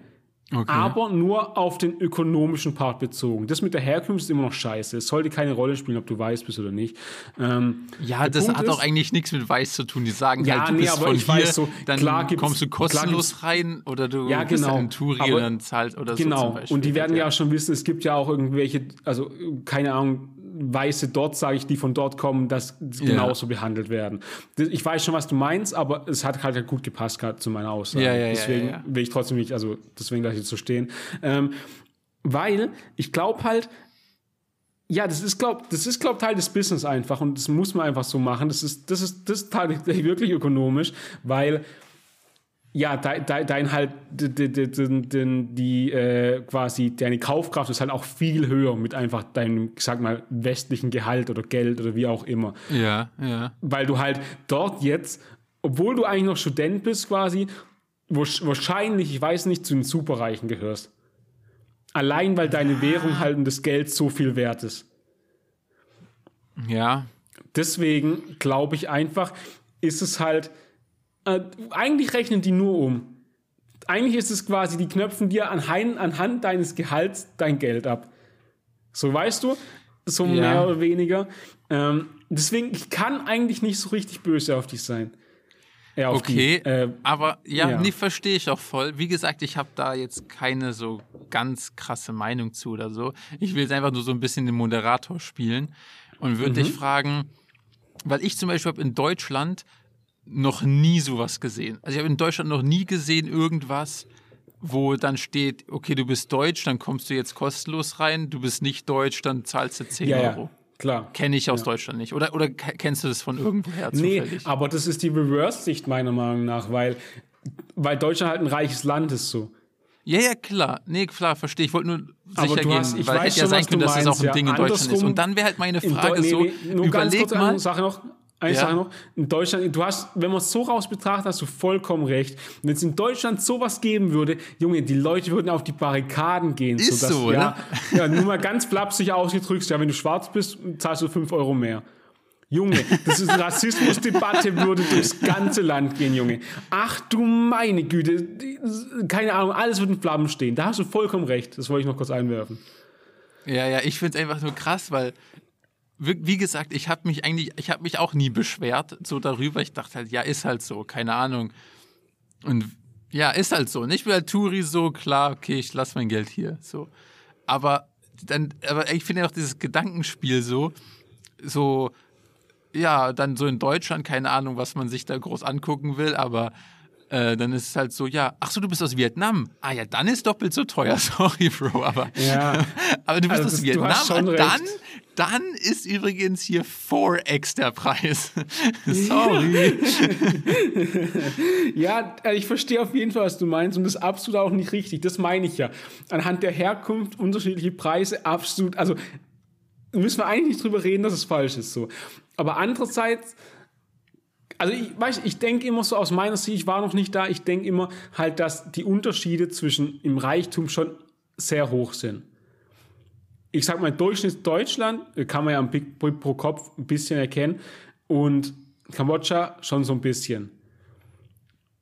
Okay. aber nur auf den ökonomischen Part bezogen. Das mit der Herkunft ist immer noch scheiße. Es sollte keine Rolle spielen, ob du weiß bist oder nicht. Ähm, ja, das Punkt hat ist- auch eigentlich nichts mit Weiß zu tun. Die sagen Ja, halt, du nee, bist von hier, so, dann kommst du kostenlos rein oder du Ja, bist genau. ein Touri Aber- und dann zahlt oder so zum Genau. Und die werden ja schon wissen, es gibt ja auch irgendwelche, also keine Ahnung, Weiße dort, sage ich, die von dort kommen, dass genauso behandelt werden. Ich weiß schon, was du meinst, aber es hat halt gut gepasst gerade zu meiner Aussage. Ja, ja, deswegen will ich trotzdem nicht, also deswegen lasse ich jetzt so stehen. Ähm, weil ich glaube halt, ja, das ist, glaub, das ist, glaub, Teil des Business einfach und das muss man einfach so machen. Das ist, das ist, das ist tatsächlich wirklich ökonomisch, weil ja, dein, dein, dein halt, die, die, äh, quasi deine Kaufkraft ist halt auch viel höher mit einfach deinem, sag mal, westlichen Gehalt oder Geld oder wie auch immer. Ja, ja. Weil du halt dort jetzt, obwohl du eigentlich noch Student bist quasi, wahrsch- wahrscheinlich, ich weiß nicht, zu den Superreichen gehörst. Allein weil deine Währung halt und das Geld so viel wert ist. Ja, Deswegen glaube ich einfach, ist es halt, äh, eigentlich rechnen die nur um. Eigentlich ist es quasi, die knöpfen dir anhand, anhand deines Gehalts dein Geld ab. So weißt du, so Ja. mehr oder weniger. Ähm, deswegen, ich kann eigentlich nicht so richtig böse auf dich sein. Ja, auf okay. Die, äh, aber ja, ja. nee, verstehe ich auch voll. Wie gesagt, ich habe da jetzt keine so ganz krasse Meinung zu oder so. Ich will jetzt einfach nur so ein bisschen den Moderator spielen und würde dich fragen, weil ich zum Beispiel habe in Deutschland noch nie sowas gesehen. Also ich habe in Deutschland noch nie gesehen irgendwas, wo dann steht, okay, du bist deutsch, dann kommst du jetzt kostenlos rein, du bist nicht deutsch, dann zahlst du 10 ja, Euro. ja, klar. Kenne ich aus Deutschland nicht. Oder, oder ke- kennst du das von irgendwoher Nee, zufällig? aber das ist die Reverse-Sicht meiner Meinung nach, weil, weil Deutschland halt ein reiches Land ist so. Ja, ja, klar. Nee, klar, verstehe. Ich wollte nur Aber sicher du gehen, hast- ich weil weiß hätte ja schon, sein was können, dass das auch meinst, ein ja. Ding in Deutschland ist. Und dann wäre halt meine In Frage nee, so, nee, ganz überleg kurz mal. eine Sache noch. Eine Ja. Sache noch. In Deutschland, du hast, wenn man es so raus betrachtet, hast du vollkommen recht. Wenn es in Deutschland sowas geben würde, Junge, die Leute würden auf die Barrikaden gehen. Ist sodass, so, ja, ja, nur mal ganz flapsig ausgedrückt, ja, wenn du schwarz bist, zahlst du 5 Euro mehr. Junge, das ist eine Rassismusdebatte, würde durchs ganze Land gehen, Junge. Ach du meine Güte, keine Ahnung, alles wird in Flammen stehen. Da hast du vollkommen recht. Das wollte ich noch kurz einwerfen. Ja, ja, ich finde es einfach nur krass, weil, wie gesagt, ich habe mich eigentlich, ich habe mich auch nie beschwert so darüber. Ich dachte halt, ja, ist halt so, keine Ahnung. Und ja, ist halt so. Nicht wie halt Touri so, klar, okay, ich lasse mein Geld hier. So. Aber dann, aber ich finde ja auch dieses Gedankenspiel so, so, ja, dann so in Deutschland, keine Ahnung, was man sich da groß angucken will, aber äh, dann ist es halt so, ja, ach so, du bist aus Vietnam. Ah ja, dann ist doppelt so teuer, <laughs> sorry, Bro, aber, Ja. <laughs> aber du bist Also aus Vietnam und dann. Dann ist übrigens hier 4x der Preis. <laughs> sorry. <laughs> Ja, äh, ich verstehe auf jeden Fall, was du meinst und das ist absolut auch nicht richtig. Das meine ich ja. Anhand der Herkunft unterschiedliche Preise absolut, also müssen wir eigentlich nicht drüber reden, dass es falsch ist so. Aber andererseits, also ich weiß, ich denke immer so aus meiner Sicht, ich war noch nicht da, ich denke immer halt, dass die Unterschiede zwischen im Reichtum schon sehr hoch sind. Ich sag mal, Durchschnitt Deutschland äh, kann man ja am Big pro Kopf ein bisschen erkennen und Kambodscha schon so ein bisschen.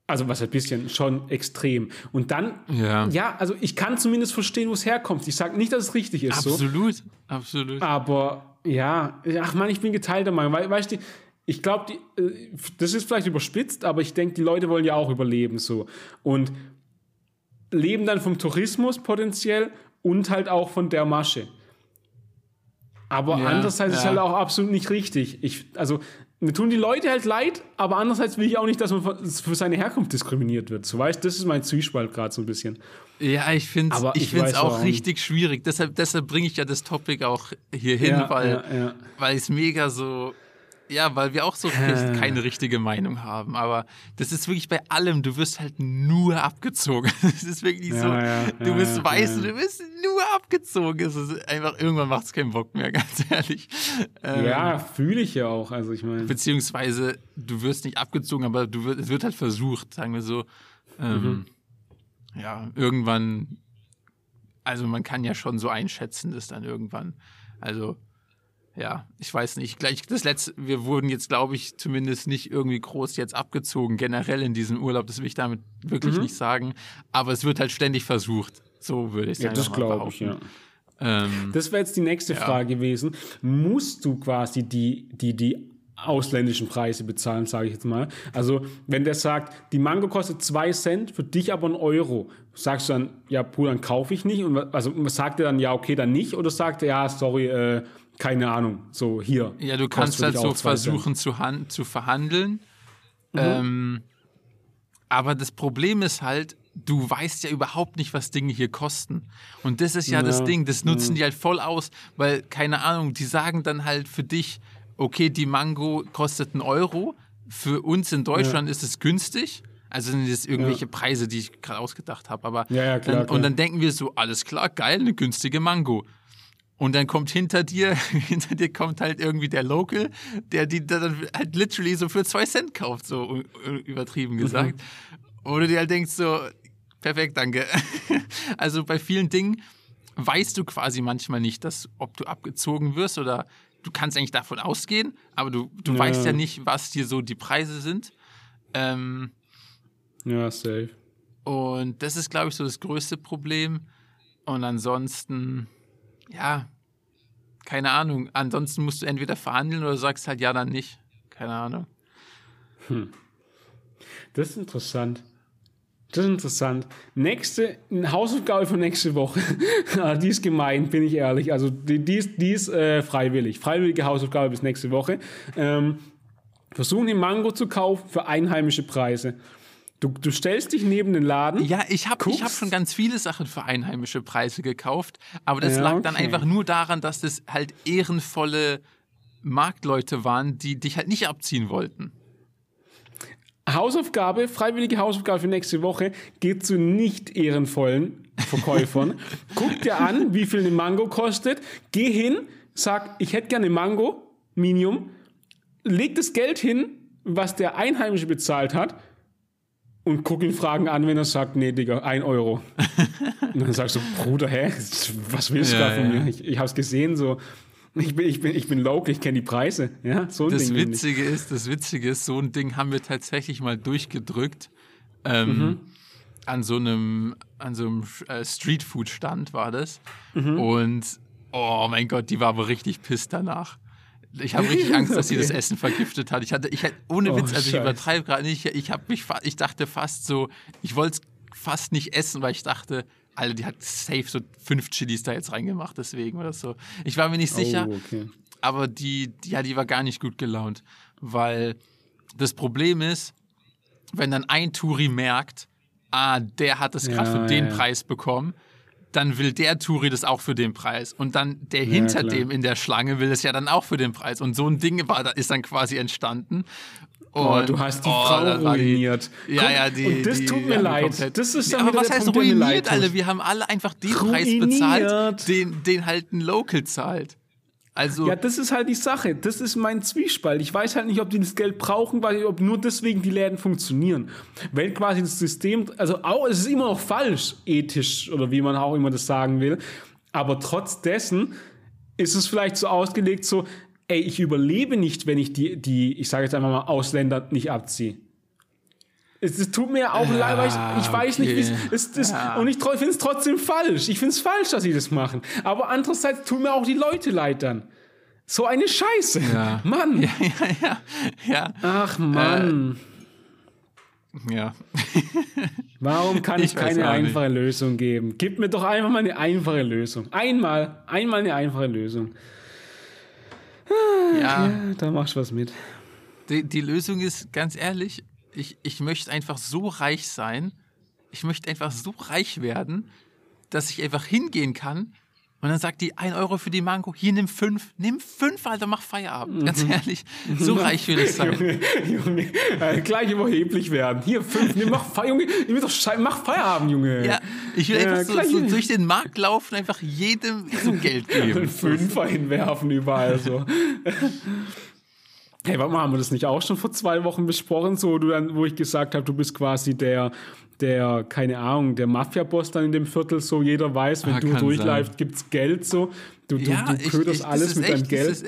Also was ein bisschen, schon extrem. Und dann, Ja. ja, also ich kann zumindest verstehen, wo es herkommt. Ich sage nicht, dass es richtig ist. So. Absolut, absolut. Aber ja, ach man, ich bin geteilter Meinung. We weißt du, ich glaube, äh, das ist vielleicht überspitzt, aber ich denke, die Leute wollen ja auch überleben so. Und leben dann vom Tourismus potenziell und halt auch von der Masche. Aber Ja, andererseits ist ja. halt auch absolut nicht richtig. Ich, also, mir tun die Leute halt leid, aber andererseits will ich auch nicht, dass man für seine Herkunft diskriminiert wird. So weißt, das ist mein Zwiespalt gerade so ein bisschen. Ja, ich finde es ich ich auch warum. richtig schwierig. Deshalb, deshalb bringe ich ja das Topic auch hier hin, Ja, weil, weil es mega so. Ja, weil wir auch so keine richtige Meinung haben. Aber das ist wirklich bei allem. Du wirst halt nur abgezogen. <laughs> Es ist wirklich so. Ja, ja, du ja, bist ja, weiß, ja. du wirst nur abgezogen. Es ist einfach, irgendwann macht es keinen Bock mehr, <laughs> ganz ehrlich. Ähm, Ja, fühle ich ja auch. Also ich meine. Beziehungsweise, du wirst nicht abgezogen, aber du wird, es wird halt versucht, sagen wir so. Ähm, Ja, irgendwann, also man kann ja schon so einschätzen, dass dann irgendwann, also ja, ich weiß nicht, gleich das letzte, wir wurden jetzt, glaube ich, zumindest nicht irgendwie groß jetzt abgezogen, generell in diesem Urlaub, das will ich damit wirklich nicht sagen, aber es wird halt ständig versucht, so würde ich Ja, sagen. das glaube ich, ja. Ähm, Das wäre jetzt die nächste Frage gewesen. Musst du quasi die, die, die ausländischen Preise bezahlen, sage ich jetzt mal? Also, wenn der sagt, die Mango kostet 2 Cent, für dich aber ein Euro, sagst du dann, ja, Bruder, dann kaufe ich nicht? Und also sagt er dann, ja, okay, dann nicht? Oder sagt er, ja, sorry, äh, keine Ahnung, so hier. Ja, du kannst halt so versuchen zu, zu verhandeln. Mhm. Ähm, aber das Problem ist halt, du weißt ja überhaupt nicht, was Dinge hier kosten. Und das ist ja, das Ja. Mhm. Ding, das nutzen die halt voll aus, weil, keine Ahnung, die sagen dann halt für dich, okay, die Mango kostet einen Euro, für uns in Deutschland ist es günstig. Also sind das irgendwelche Preise, die ich gerade ausgedacht habe. Aber Ja, ja, klar, dann, klar. und dann denken wir so, alles klar, geil, eine günstige Mango. Und dann kommt hinter dir, <laughs> hinter dir kommt halt irgendwie der Local, der die dann halt literally so für zwei Cent kauft, so übertrieben gesagt. Oder dir halt denkst so, perfekt, danke. <laughs> Also bei vielen Dingen weißt du quasi manchmal nicht, dass, ob du abgezogen wirst oder du kannst eigentlich davon ausgehen, aber du, du Ja. weißt ja nicht, was dir so die Preise sind. Ähm, Ja, safe. und das ist, glaube ich, so das größte Problem. Und ansonsten, ja, keine Ahnung. Ansonsten musst du entweder verhandeln oder sagst halt ja, dann nicht. Keine Ahnung. Das ist interessant. Das ist interessant. Nächste Hausaufgabe für nächste Woche. <laughs> Ah, die ist gemein, bin ich ehrlich. Also die, die ist, die ist äh, freiwillig. Freiwillige Hausaufgabe bis nächste Woche. Ähm, versuchen den Mango zu kaufen für einheimische Preise. Du, du stellst dich neben den Laden. Ja, ich habe hab schon ganz viele Sachen für einheimische Preise gekauft, aber das Ja, lag dann okay. einfach nur daran, dass das halt ehrenvolle Marktleute waren, die dich halt nicht abziehen wollten. Hausaufgabe, freiwillige Hausaufgabe für nächste Woche, geht zu nicht ehrenvollen Verkäufern. <laughs> Guck dir an, wie viel eine Mango kostet. Geh hin, sag, ich hätte gerne Mango, Minium. Leg das Geld hin, was der Einheimische bezahlt hat. Und guck ihn Fragen an, wenn er sagt, nee, Digga, ein Euro. <laughs> und dann sagst du, Bruder, hä? Was willst du Ja, da von ja. mir? Ich, ich hab's gesehen, so. Ich bin, ich bin, ich bin local, ich kenne die Preise. Ja, so ein Das Ding. Witzige ist, das Witzige ist, so ein Ding haben wir tatsächlich mal durchgedrückt. Ähm, Mhm. An so einem, an so einem äh, Streetfood-Stand war das. Mhm. Und oh mein Gott, die war aber richtig pisst danach. Ich habe richtig Angst, dass sie das <laughs> Okay. Essen vergiftet hat. Ich hatte, ich hatte ohne Oh, Witz, also ich übertreibe gerade nicht. Ich habe mich, ich dachte fast so, ich wollte es fast nicht essen, weil ich dachte, Alter, die hat safe so fünf Chilis da jetzt reingemacht, deswegen oder so. Ich war mir nicht sicher Oh, okay. aber die, die- ja, die war gar nicht gut gelaunt, weil das Problem ist, wenn dann ein Touri merkt, ah, der hat es gerade Ja, für den ja, ja. Preis bekommen, dann will der Touri das auch für den Preis und dann der hinter klar. dem in der Schlange will es ja dann auch für den Preis und so ein Ding war, da ist dann quasi entstanden. Oh, Und- du hast die oh, Frau ruiniert. Ja, Guck, ja, die. und das die tut mir leid. Das ist Ja, dann aber wieder was heißt Punkt, ruiniert. Alter? Wir haben alle einfach den Preis bezahlt, Ruiniert. den, den halt ein Local zahlt. Also, Ja, das ist halt die Sache. Das ist mein Zwiespalt. Ich weiß halt nicht, ob die das Geld brauchen, weil ob nur deswegen die Läden funktionieren. Wenn quasi das System, also auch, es ist immer noch falsch, ethisch oder wie man auch immer das sagen will. Aber trotz dessen ist es vielleicht so ausgelegt, so, ey, ich überlebe nicht, wenn ich die, die ich sage jetzt einfach mal, Ausländer nicht abziehe. Es, es tut mir auch leid, weil ich, ich weiß nicht, wie es okay. ist. Und ich finde es trotzdem falsch. Ich finde es falsch, dass sie das machen. Aber andererseits tun mir auch die Leute leid dann. So eine Scheiße. Ja. Mann. Ja, ja, ja. ja. Ach Mann. ja. <laughs> Warum kann ich, Ich keine einfache Lösung geben? Gib mir doch einfach mal eine einfache Lösung. Einmal, einmal eine einfache Lösung. ja. Ja, da machst du was mit. Die, die Lösung ist, ganz ehrlich, ich, ich möchte einfach so reich sein, ich möchte einfach so reich werden, dass ich einfach hingehen kann und dann sagt die 1 Euro für die Mango, hier nimm 5, nimm 5, Alter, mach Feierabend. Ganz ehrlich, so reich will ich sein. Junge, Junge, äh, gleich überheblich werden. Hier, fünf, nee, mach, Fe Junge, will doch schei- mach Feierabend, Junge. Ja, ich will Ja, einfach so, so durch den Markt laufen, einfach jedem so Geld geben. <laughs> Fünfer hinwerfen überall so. <laughs> Hey, warte mal, haben wir das nicht auch schon vor zwei Wochen besprochen, so du dann, wo ich gesagt habe, du bist quasi der, der, keine Ahnung, der Mafia-Boss dann in dem Viertel, so jeder weiß, wenn Ah, du durchläufst, gibt's Geld so. Du, Ja, du, du ich, köderst ich, das alles mit echt, deinem Geld.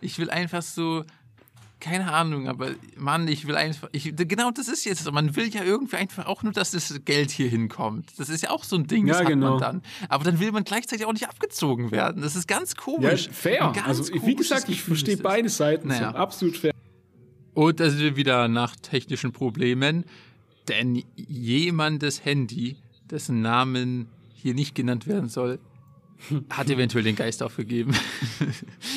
Ich will einfach so, keine Ahnung, aber Mann, ich will einfach, ich, genau das ist jetzt, man will ja irgendwie einfach auch nur, dass das Geld hier hinkommt. Das ist ja auch so ein Ding, das Ja, hat genau. man dann. Aber dann will man gleichzeitig auch nicht abgezogen werden. Das ist ganz Ja, komisch. fair. Ein ganz Also, wie gesagt, ich verstehe beide Seiten. Naja. So, absolut fair. Und da sind wir wieder nach technischen Problemen, denn jemandes Handy, dessen Namen hier nicht genannt werden soll, hat eventuell den Geist aufgegeben.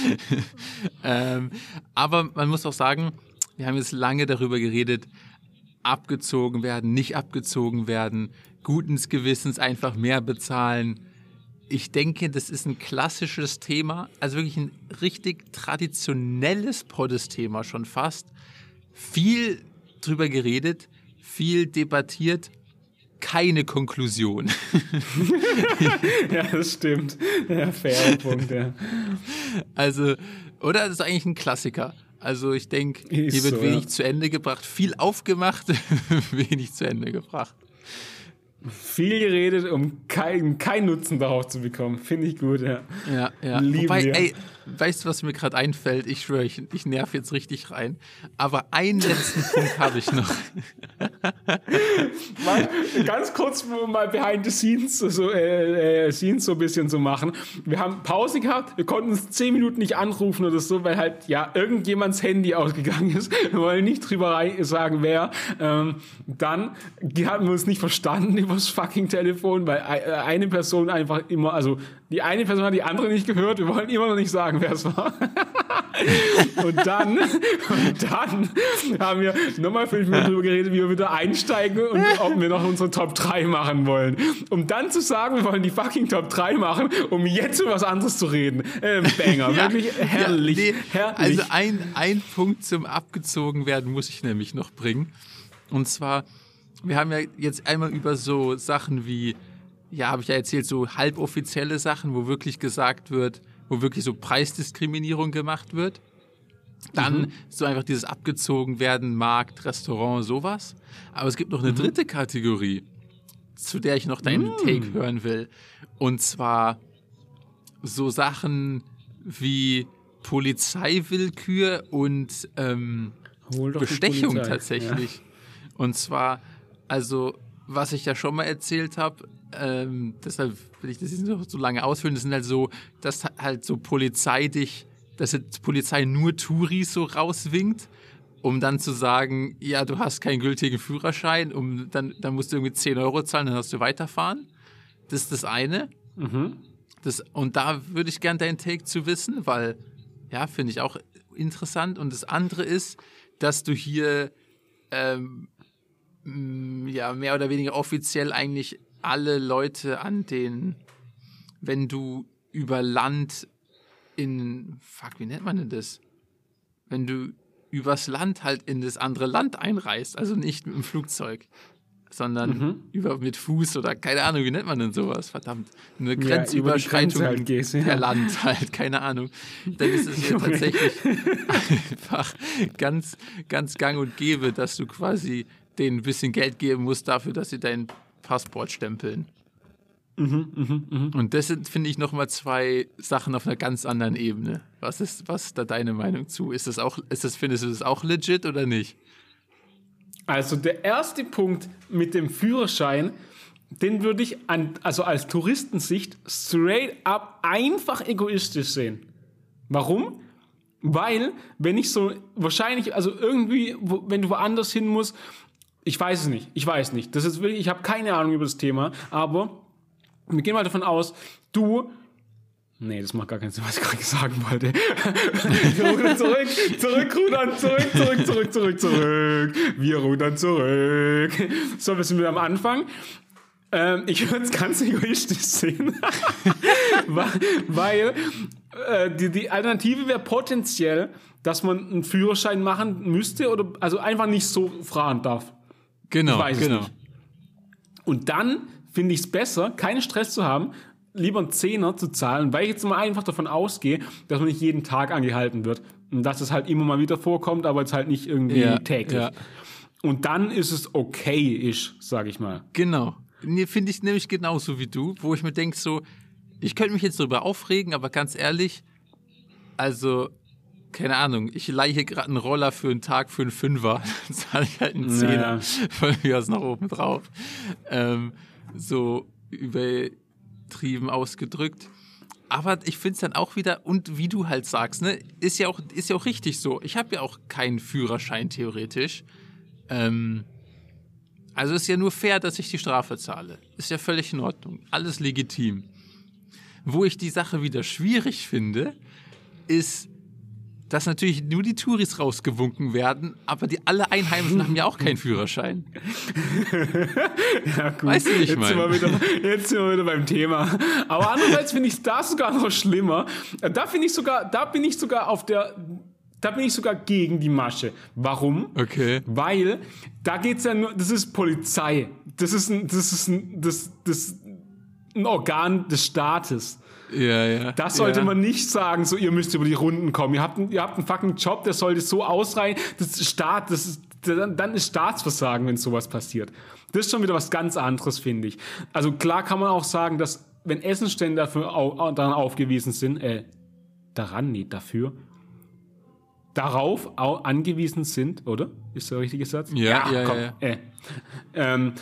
<laughs> ähm, aber man muss auch sagen, wir haben jetzt lange darüber geredet, abgezogen werden, nicht abgezogen werden, gutens Gewissens einfach mehr bezahlen. Ich denke, das ist ein klassisches Thema, also wirklich ein richtig traditionelles Podest-Thema schon fast. Viel drüber geredet, viel debattiert, keine Konklusion. <laughs> Ja, das stimmt. Ja, fairer Punkt, ja. Also, oder? Das ist eigentlich ein Klassiker. Also ich denke, hier wird so, wenig ja. zu Ende gebracht, viel aufgemacht, <laughs> wenig zu Ende gebracht. Viel geredet, um keinen kein Nutzen daraus zu bekommen. Finde ich gut, ja. Ja, ja. Lieben Wobei, wir. ey, weißt du, was mir gerade einfällt? Ich schwöre, ich, ich nerv jetzt richtig rein. Aber einen letzten <laughs> Punkt habe ich noch. Mal, ganz kurz um mal behind the scenes so, äh, äh, scenes so ein bisschen zu machen. Wir haben Pause gehabt, wir konnten uns zehn Minuten nicht anrufen oder so, weil halt ja irgendjemands Handy ausgegangen ist. Wir wollen nicht drüber sagen, wer. Ähm, dann haben wir uns nicht verstanden übers fucking Telefon, weil ei- äh, eine Person einfach immer, also die eine Person hat die andere nicht gehört. Wir wollen immer noch nicht sagen, wer es war. <laughs> Und dann, und dann haben wir nochmal fünf Minuten darüber geredet, wie wir wieder einsteigen und ob wir noch unsere Top 3 machen wollen. Um dann zu sagen, wir wollen die fucking Top 3 machen, um jetzt über was anderes zu reden. Ähm, Banger, <laughs> Ja, wirklich herrlich. ja, nee, herrlich. Also ein, ein Punkt zum abgezogen werden muss ich nämlich noch bringen. Und zwar, wir haben ja jetzt einmal über so Sachen wie, ja, habe ich ja erzählt, so halboffizielle Sachen, wo wirklich gesagt wird, wo wirklich so Preisdiskriminierung gemacht wird. Dann Mhm. so einfach dieses abgezogen werden, Markt, Restaurant, sowas. Aber es gibt noch Mhm. eine dritte Kategorie, zu der ich noch deinen Take hören will. Und zwar so Sachen wie Polizeiwillkür und ähm, Bestechung tatsächlich. Und zwar, also, was ich ja schon mal erzählt habe, ähm, deshalb will ich das jetzt noch so lange ausführen, das sind halt so, dass halt so Polizei dich, dass jetzt Polizei nur Touris so rauswinkt, um dann zu sagen, ja, du hast keinen gültigen Führerschein, um dann, dann musst du irgendwie 10 Euro zahlen, dann hast du weiterfahren. Das ist das eine. Das, und da würde ich gerne deinen Take zu wissen, weil, ja, finde ich auch interessant. Und das andere ist, dass du hier ähm, ja mehr oder weniger offiziell eigentlich alle Leute an den, wenn du über Land in, fuck, wie nennt man denn das? Wenn du übers Land halt in das andere Land einreist, also nicht mit dem Flugzeug, sondern Mhm. über mit Fuß oder keine Ahnung, wie nennt man denn sowas? Verdammt, eine Grenzüberschreitung Grenze halt gehst, ja. per Land halt, keine Ahnung. Dann ist es <laughs> hier Junge. tatsächlich <laughs> einfach ganz, ganz gang und gäbe, dass du quasi denen ein bisschen Geld geben musst dafür, dass sie dein Passport stempeln. Mhm, Und das sind, finde ich, nochmal zwei Sachen auf einer ganz anderen Ebene. Was ist, was ist da deine Meinung zu? Ist das auch, ist das, findest du das auch legit oder nicht? Also der erste Punkt mit dem Führerschein, den würde ich an, also als Touristensicht straight up einfach egoistisch sehen. Warum? Weil, wenn ich so, wahrscheinlich, also irgendwie, wenn du woanders hin musst, ich weiß es nicht, ich weiß nicht. Das ist wirklich, ich habe keine Ahnung über das Thema, aber wir gehen mal davon aus, du Nee, das macht gar keinen Sinn, was ich gerade sagen wollte. <laughs> Wir zurück, zurück, rudern, zurück, zurück, zurück, zurück, zurück. Wir rudern zurück. So, wir sind wieder am Anfang. Ähm, ich würde es ganz egoistisch sehen, <laughs> weil äh, die, die Alternative wäre potenziell, dass man einen Führerschein machen müsste oder also einfach nicht so fahren darf. Genau, Ich weiß es genau. nicht. Und dann finde ich es besser, keinen Stress zu haben, lieber einen Zehner zu zahlen, weil ich jetzt mal einfach davon ausgehe, dass man nicht jeden Tag angehalten wird. Und dass es halt immer mal wieder vorkommt, aber jetzt halt nicht irgendwie Ja, täglich. ja. Und dann ist es okay-ish, sag ich mal. Genau. Nee, finde ich nämlich genauso wie du, wo ich mir denke, so, ich könnte mich jetzt darüber aufregen, aber ganz ehrlich, also, keine Ahnung, ich leihe gerade einen Roller für einen Tag für einen Fünfer, <laughs> dann zahle ich halt einen Zehner Naja. von mir aus nach oben drauf. Ähm, so übertrieben ausgedrückt. Aber ich finde es dann auch wieder, und wie du halt sagst, ne, ist ja auch, ist ja auch richtig so. Ich habe ja auch keinen Führerschein theoretisch. Ähm, also ist ja nur fair, dass ich die Strafe zahle. Ist ja völlig in Ordnung. Alles legitim. Wo ich die Sache wieder schwierig finde, ist, dass natürlich nur die Touris rausgewunken werden, aber die alle Einheimischen <laughs> haben ja auch keinen Führerschein. <laughs> Ja, gut. Weißt du, ich jetzt, sind wir wieder, jetzt sind wir wieder beim Thema. Aber andererseits finde ich da sogar noch schlimmer. Da finde ich sogar, da bin ich sogar auf der, da bin ich sogar gegen die Masche. Warum? Okay. Weil da geht's ja nur, das ist Polizei. Das ist ein, das ist ein, das, das, ein Organ des Staates. Ja, ja. Das sollte ja. man nicht sagen, so ihr müsst über die Runden kommen. Ihr habt, einen, ihr habt einen fucking Job, der sollte so ausreichen. Das ist Staat, das ist, dann, ist Staatsversagen, wenn sowas passiert. Das ist schon wieder was ganz anderes, finde ich. Also klar kann man auch sagen, dass wenn Essenstände dafür au, daran aufgewiesen sind, äh, daran, nee, dafür, darauf au, angewiesen sind, oder? Ist der richtige Satz? Ja, ja, ja, ja. Äh. Ähm,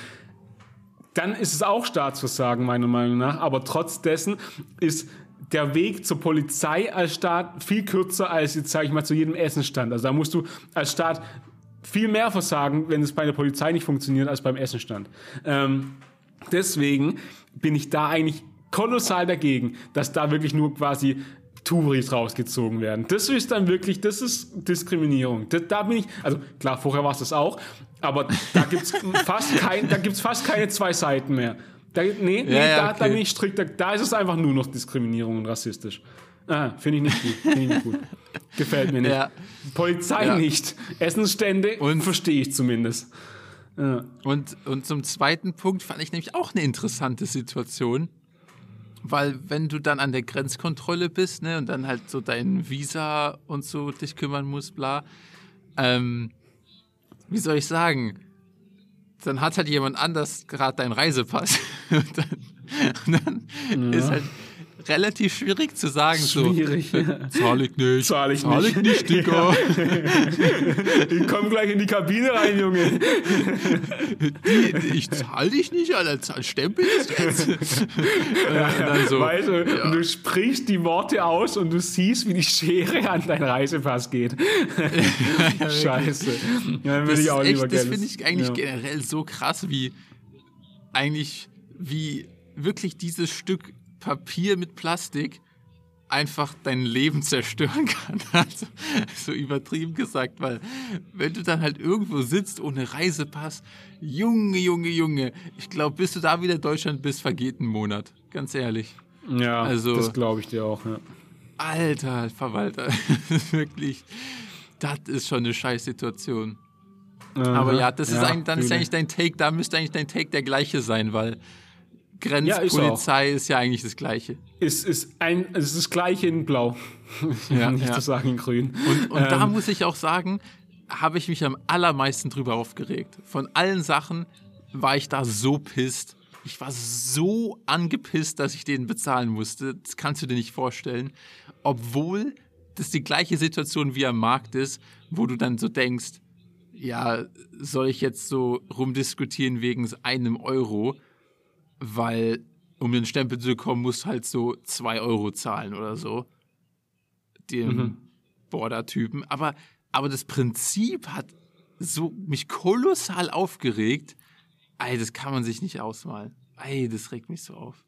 dann ist es auch Staatsversagen, meiner Meinung nach. Aber trotz dessen ist der Weg zur Polizei als Staat viel kürzer als jetzt, sage ich mal, zu jedem Essenstand. Also da musst du als Staat viel mehr versagen, wenn es bei der Polizei nicht funktioniert, als beim Essenstand. Ähm, deswegen bin ich da eigentlich kolossal dagegen, dass da wirklich nur quasi Touris rausgezogen werden. Das ist dann wirklich, das ist Diskriminierung. Da, da bin ich, also klar, vorher war es das auch, aber da gibt es <laughs> fast, kein, da gibt's fast keine zwei Seiten mehr. Da, nee, nee Ja, ja, da, da okay. bin ich strikt, da, da ist es einfach nur noch Diskriminierung und rassistisch. Ah, Finde ich nicht gut. Finde ich nicht gut. Gefällt mir nicht. Ja. Polizei nicht. Essensstände Und- verstehe ich zumindest. Und, und zum zweiten Punkt fand ich nämlich auch eine interessante Situation. Weil wenn du dann an der Grenzkontrolle bist, ne, und dann halt so dein Visa und so dich kümmern musst, bla, ähm, wie soll ich sagen, dann hat halt jemand anders gerade deinen Reisepass. <laughs> und dann, und dann ist halt relativ schwierig zu sagen, Schwierig, so, ja. zahl ich nicht, Zahl ich zahl ich nicht. nicht, Digga. Ich komm gleich in die Kabine rein, Junge. Die, ich zahl dich nicht, Alter, zahl Stempel ist jetzt. ja, dann so, weißt du, und du sprichst die Worte aus und du siehst, wie die Schere an deinen Reisepass geht. <laughs> Scheiße. Ja, dann das will ich auch echt, lieber das Geld. finde ich eigentlich Ja. generell so krass, wie eigentlich, wie wirklich dieses Stück Papier mit Plastik einfach dein Leben zerstören kann. <laughs> Also, so übertrieben gesagt, weil wenn du dann halt irgendwo sitzt ohne Reisepass, Junge, Junge, Junge, ich glaube, bis du da wieder in Deutschland bist, vergeht ein Monat. Ganz ehrlich. Ja, Also- das glaube ich dir auch. Ja. Alter, Verwalter, <laughs> wirklich, das ist schon eine Scheißsituation. Aber ja, das ist ein, dann ist eigentlich dein Take, da müsste eigentlich dein Take der gleiche sein, weil Ja, ist Grenzpolizei ist, ja eigentlich das Gleiche. ist, ist ein, es ist das gleiche in Blau. <laughs> Ja, Nicht ja. zu sagen in Grün. Und, und da Ähm, muss ich auch sagen, habe ich mich am allermeisten drüber aufgeregt. Von allen Sachen war ich da so pisst. Ich war so angepisst, dass ich den bezahlen musste. Das kannst du dir nicht vorstellen. Obwohl das die gleiche Situation wie am Markt ist, wo du dann so denkst, ja, soll ich jetzt so rumdiskutieren wegen einem Euro, weil um den Stempel zu bekommen, musst du halt so zwei Euro zahlen oder so. Dem, Skateboarder-Typen, aber, aber das Prinzip hat so mich kolossal aufgeregt. Ey, das kann man sich nicht ausmalen. Ey, das regt mich so auf.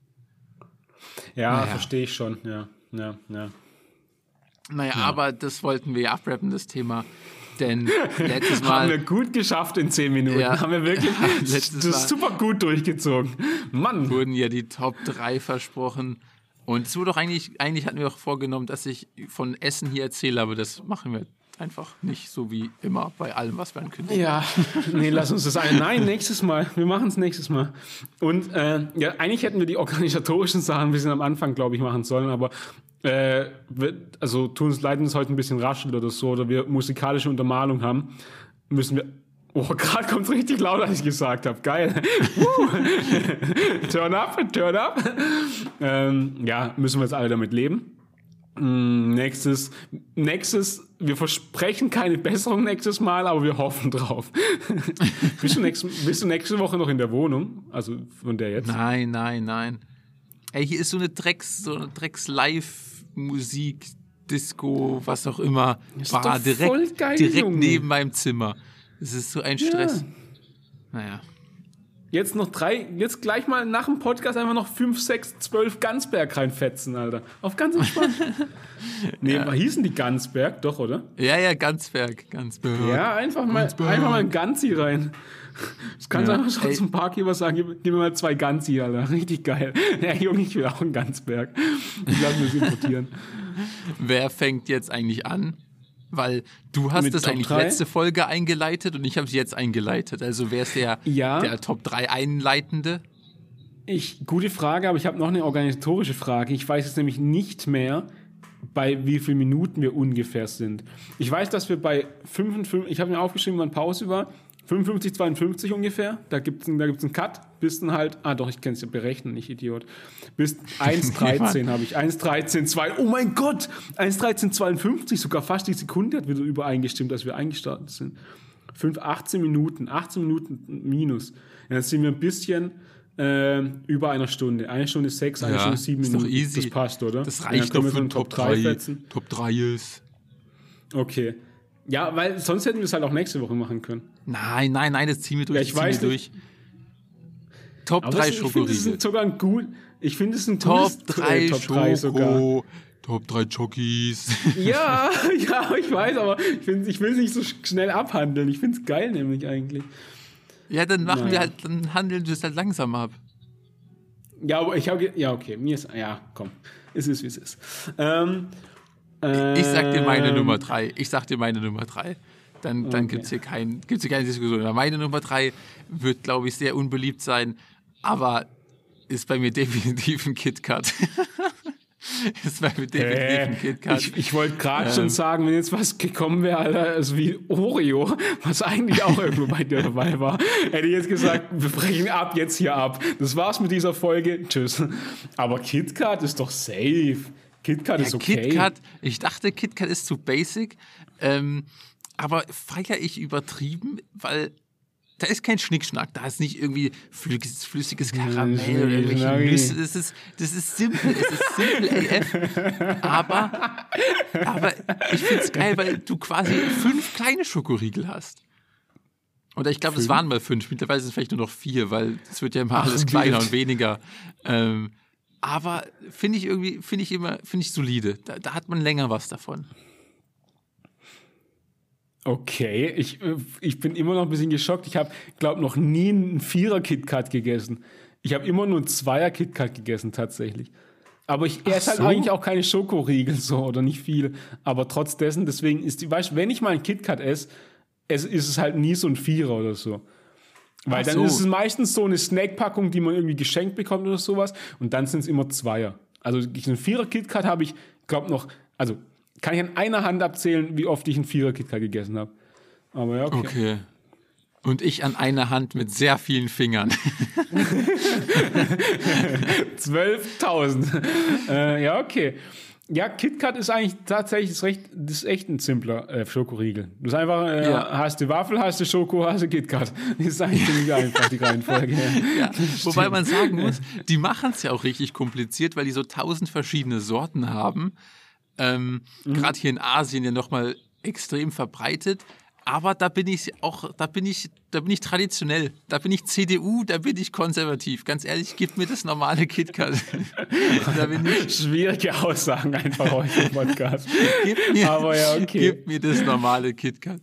Ja, naja. verstehe ich schon. Ja, ja, ja. Naja, ja. aber das wollten wir ja abrappen, das Thema. Denn letztes <laughs> Mal. haben wir gut geschafft in zehn Minuten. Ja, haben wir wirklich <laughs> das Mal super gut durchgezogen. Mann. Wurden ja die Top 3 versprochen. Und es wurde doch eigentlich, eigentlich hatten wir auch vorgenommen, dass ich von Essen hier erzähle, aber das machen wir einfach nicht so wie immer bei allem, was wir ankündigen. Ja, <laughs> nee, lass uns das ein. Nein, nächstes Mal. Wir machen es nächstes Mal. Und äh, ja, eigentlich hätten wir die organisatorischen Sachen ein bisschen am Anfang, glaube ich, machen sollen, aber äh, also tun uns leid, es heute ein bisschen raschelt oder so, oder wir musikalische Untermalung haben, müssen wir. Oh, <laughs> gerade kommt es richtig laut, als ich gesagt habe. Geil. <laughs> turn up, turn up. Ähm, ja, müssen wir jetzt alle damit leben. Mm, nächstes, nächstes, wir versprechen keine Besserung nächstes Mal, aber wir hoffen drauf. <laughs> bist, du nächst, bist du nächste Woche noch in der Wohnung? Also von der jetzt? Nein, nein, nein. Ey, hier ist so eine Drecks, so eine Drecks-Live-Musik, Disco, was auch immer, war direkt, geil, direkt neben meinem Zimmer. Es ist so ein Stress. Ja. Naja. Jetzt noch drei, jetzt gleich mal nach dem Podcast einfach noch fünf, sechs, zwölf Gansberg reinfetzen, Alter. Auf ganz entspannt. <laughs> nee, ja. hießen die Gansberg, doch, oder? Ja, ja, Gansberg, Gansberg. Ja, einfach mal, Gansberg. einfach mal ein Ganzi rein. Das kannst ja. einfach schon Ey. zum Parkgeber sagen, gib, gib, mir mal zwei Ganzi, Alter. Richtig geil. <laughs> Ja, Junge, ich will auch einen Gansberg. Ich lasse mir das importieren. Wer fängt jetzt eigentlich an? Weil du hast das eigentlich 3? letzte Folge eingeleitet und ich habe es jetzt eingeleitet. Also wer ist der, ja. der Top 3 Einleitende? Ich, gute Frage, aber ich habe noch eine organisatorische Frage. Ich weiß jetzt nämlich nicht mehr, bei wie vielen Minuten wir ungefähr sind. Ich weiß, dass wir bei 55, ich habe mir aufgeschrieben, wann Pause war, 55, 52 ungefähr. Da gibt es da gibt's einen Cut. Bis dann halt, ah doch, ich kann es ja berechnen, nicht Idiot. Bis 1,13 habe ich. 1,13, 2, oh mein Gott! 1,13, 52, sogar fast die Sekunde hat wieder übereingestimmt, dass wir eingestartet sind. 5, 18 Minuten, 18 Minuten minus. Ja, dann sind wir ein bisschen äh, über einer Stunde. Eine Stunde sechs, eine ja, Stunde sieben Minuten. Doch easy. Das passt, oder? Das reicht ja, doch für einen Top 3. Top 3 ist. Okay. Ja, weil sonst hätten wir es halt auch nächste Woche machen können. Nein, nein, nein, das ziehen wir durch. Ja, ich weiß durch. Top Aber 3 Schokoriegel. Ich finde es sogar ein gut. Ich finde es ein Top 3 Top 3 sogar. Top 3 Jockeys. <laughs> Ja, <laughs> ja, ich weiß, aber ich, ich will es nicht so schnell abhandeln. Ich finde es geil, nämlich eigentlich. Ja, dann machen naja. wir halt, dann handeln wir es halt langsam ab. Ja, aber ich habe, ja, okay, mir ist, ja, komm, es ist, wie es ist. Ähm, ich sag dir meine ähm, Nummer drei. Ich sag dir meine Nummer drei. Dann, dann okay. gibt es hier, kein, gibt's hier keine Diskussion. Meine Nummer drei wird, glaube ich, sehr unbeliebt sein, aber ist bei mir definitiv ein KitKat. <laughs> ist bei mir definitiv ein KitKat. Ich, ich wollte gerade ähm, schon sagen, wenn jetzt was gekommen wäre, Alter, also wie Oreo, was eigentlich auch irgendwo bei dir dabei war, hätte ich jetzt gesagt, wir brechen ab, jetzt hier ab. Das war's mit dieser Folge. Tschüss. Aber KitKat ist doch safe. KitKat ja, ist okay. KitKat, ich dachte, KitKat ist zu basic, ähm, aber feiere ich übertrieben, weil da ist kein Schnickschnack, da ist nicht irgendwie flüssiges Karamell oder irgendwelche Nüsse. Das ist, das ist simpel, es ist simpel AF. Aber, aber ich finde es geil, weil du quasi fünf kleine Schokoriegel hast. Oder ich glaube, es waren mal fünf, mittlerweile sind es vielleicht nur noch vier, weil es wird ja immer alles kleiner und weniger. Ähm, aber finde ich irgendwie, finde ich immer, finde ich solide. Da, da, hat man länger was davon. Okay, ich, ich bin immer noch ein bisschen geschockt. Ich habe, glaube noch nie einen Vierer-KitKat gegessen. Ich habe immer nur einen Zweier-KitKat gegessen, tatsächlich. Aber ich esse halt eigentlich auch keine Schokoriegel so oder nicht viel. Aber trotz dessen, deswegen ist die, weißt wenn ich mal einen KitKat esse, es ist es halt nie so ein Vierer oder so. Weil Ach dann so. ist es meistens so eine Snackpackung, die man irgendwie geschenkt bekommt oder sowas. Und dann sind es immer Zweier. Also einen Vierer KitKat habe ich, glaube noch, also kann ich an einer Hand abzählen, wie oft ich einen Vierer KitKat gegessen habe. Aber ja, okay. okay. Und ich an einer Hand mit sehr vielen Fingern. <laughs> 12.000. Äh, ja, okay. Ja, KitKat ist eigentlich tatsächlich das, recht, das ist echt ein simpler äh, Schokoriegel. Du hast einfach, äh, ja. hast du Waffel, hast du Schoko, hast du KitKat. Das ist eigentlich ziemlich einfach, die Reihenfolge. Ja. <laughs> Wobei man sagen muss, die machen es ja auch richtig kompliziert, weil die so tausend verschiedene Sorten haben. Ähm, Mhm. Gerade hier in Asien ja nochmal extrem verbreitet. Aber da bin ich auch, da bin ich, da bin ich traditionell. Da bin ich CDU, da bin ich konservativ. Ganz ehrlich, gib mir das normale KitKat. <laughs> da bin ich, Schwierige Aussagen einfach heute im Podcast. gib mir, Aber ja, okay. gib mir das normale KitKat.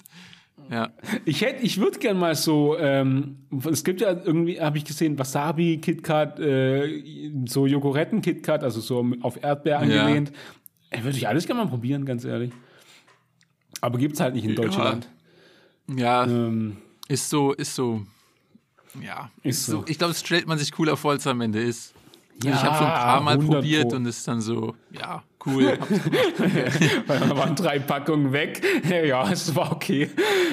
Ja. Ich hätte, ich würde gern mal so, ähm, es gibt ja irgendwie, habe ich gesehen, Wasabi, KitKat, äh, so Jogoretten KitKat, also so auf Erdbeer angelehnt. Ey, Würde ich alles gerne mal probieren, ganz ehrlich. Aber gibt's halt nicht in Deutschland. Ja, Ähm, ist so, ist so. Ja, Ist so. Ich glaube, es stellt man sich cool auf, als es am Ende ist. Ja, ich habe schon ein paar Mal 100 probiert Pro. und es ist dann so, ja, cool. <laughs> <laughs> Weil da waren drei Packungen weg. <laughs> Ja, es war okay.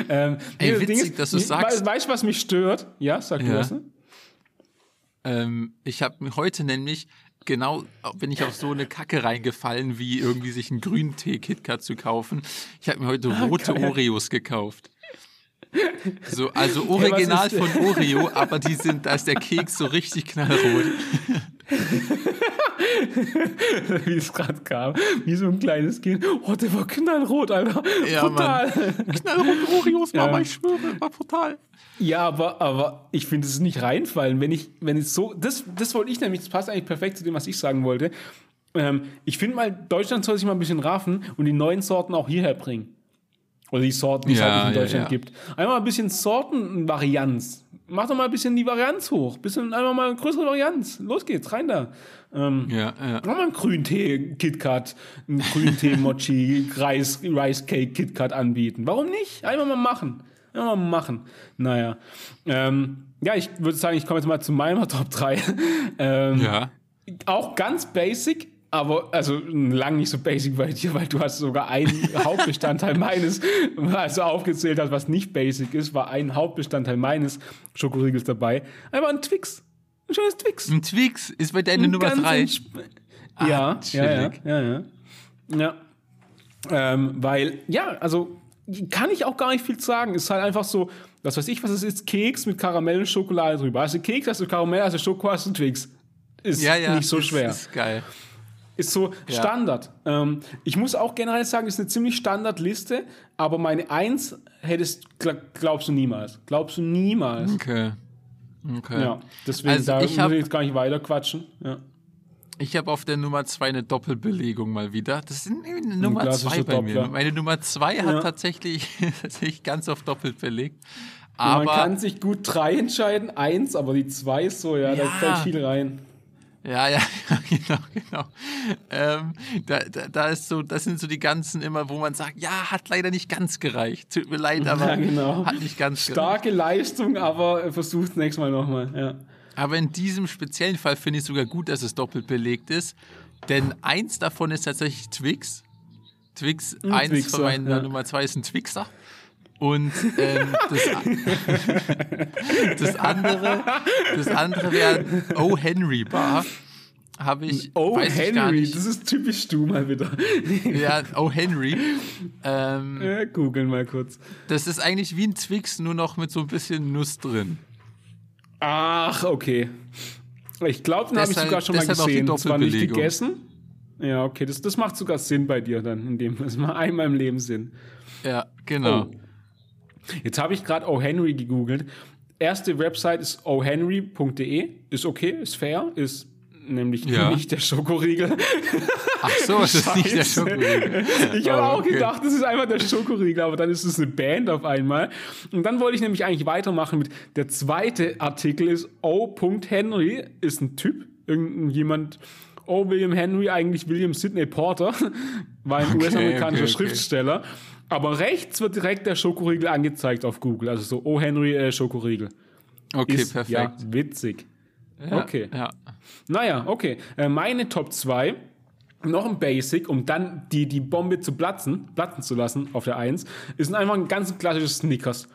Ähm, Ey, witzig, ist- dass du sagst. Weißt du, was mich stört? Ja, sag du Ja. was. ne? Ähm, ich habe mir heute nämlich genau, bin ich auf so eine Kacke reingefallen, wie irgendwie sich einen Grüntee-KitKat zu kaufen. Ich habe mir heute rote Ah. Oreos gekauft. So, also original ist- von Oreo, aber die sind, da ist der Keks so richtig knallrot. <laughs> Wie es gerade kam. Wie so ein kleines Kind. Oh, der war knallrot, Alter. Ja, Total. Knallrote Oreos, Mama, Ja. ich schwöre, war brutal. Ja, aber, aber ich finde es nicht reinfallen, wenn ich, wenn es so, das, das wollte ich nämlich, das passt eigentlich perfekt zu dem, was ich sagen wollte. Ähm, ich finde mal, Deutschland soll sich mal ein bisschen raffen und die neuen Sorten auch hierher bringen. Oder die Sorten, die es Ja, halt in ja, Deutschland ja. gibt. Einmal ein bisschen Sortenvarianz. Mach doch mal ein bisschen die Varianz hoch. Bisschen einmal mal eine größere Varianz. Los geht's, rein da. Ähm, Ja, ja. Mach mal einen Grüntee KitKat, einen Grüntee Mochi, <laughs> Rice, Rice Cake KitKat anbieten. Warum nicht? Einfach mal machen. Einfach mal machen. Naja. Ähm, ja, ich würde sagen, ich komme jetzt mal zu meiner <laughs> Top 3. ähm, Ja. Auch ganz basic, aber also lang nicht so basic bei dir, weil du hast sogar einen <laughs> Hauptbestandteil meines, als du aufgezählt hast, was nicht basic ist, war ein Hauptbestandteil meines Schokoriegels dabei. Einfach ein Twix. Ein schönes Twix. Ein Twix ist bei deiner Nummer 3. entsp- ja, ja, ja, ja. ja. Ähm, weil, ja, also kann ich auch gar nicht viel sagen. Ist halt einfach so, was weiß ich, was es ist, Keks mit Karamell und Schokolade drüber. Hast du Keks, hast du Karamell, hast du Schoko, hast du Twix. Ist Ja, ja. nicht so ist, schwer. Ist geil. Ist so Ja. Standard. Ähm, ich muss auch generell sagen, ist eine ziemlich Standardliste, aber meine Eins hättest, gl- glaubst du niemals. Glaubst du niemals. Okay. Okay. Ja, deswegen Also da ich muss hab- ich jetzt gar nicht weiter quatschen. Ja. Ich habe auf der Nummer 2 eine Doppelbelegung mal wieder. Das ist eine Nummer klassischer 2 bei mir. Doppler. Meine Nummer 2 Ja. hat tatsächlich, <laughs> tatsächlich ganz oft doppelt belegt. Man Aber kann sich gut drei entscheiden, eins, aber die zwei ist so, ja, da Ja. fällt viel rein. Ja, <laughs> ja, genau, genau. Ähm, da, da, da ist so, das sind so die ganzen immer, wo man sagt, ja, hat leider nicht ganz gereicht. Tut mir leid, <laughs> aber Ja, genau. hat nicht ganz gereicht. Starke Leistung, aber versucht nächstes Mal nochmal. Ja. Aber in diesem speziellen Fall finde ich sogar gut, dass es doppelt belegt ist. Denn eins davon ist tatsächlich Twix. Twix, Ein eins Twixer, von meiner ja. Nummer zwei ist ein Twixer. Und ähm, das, <laughs> das andere, das andere wäre O. Henry Bar. Habe ich, Oh, ich gar Henry, nicht. das ist typisch du mal wieder. Ja, O. Henry. Ähm, ja, googeln mal kurz. das ist eigentlich wie ein Twix, nur noch mit so ein bisschen Nuss drin. Ach, okay. Ich glaube, den habe ich sogar schon mal deshalb auch die gesehen. Zwar nicht gegessen. Ja, okay, das, das macht sogar Sinn bei dir dann, in dem, das macht einmal im Leben Sinn. Ja, genau. Oh. Jetzt habe ich gerade O. Henry gegoogelt. Erste Website ist ohenry.de. Ist okay, ist fair, ist nämlich Ja. nicht der Schokoriegel. Ach so, das ist nicht der. Schokoriegel. Ich habe Oh, auch okay. gedacht, das ist einfach der Schokoriegel, aber dann ist es eine Band auf einmal. Und dann wollte ich nämlich eigentlich weitermachen mit der zweite Artikel ist O. Henry, ist ein Typ, irgendjemand. O. William Henry, eigentlich William Sidney Porter, war ein Okay, US-amerikanischer okay. Schriftsteller. Aber rechts wird direkt der Schokoriegel angezeigt auf Google. Also so O. Henry äh, Schokoriegel. Okay, ist, perfekt. Ja, witzig. Ja, okay. Ja. Naja, okay. Äh, meine Top 2, noch ein Basic, um dann die, die Bombe zu platzen, platzen zu lassen auf der 1, ist einfach ein ganz klassisches Snickers.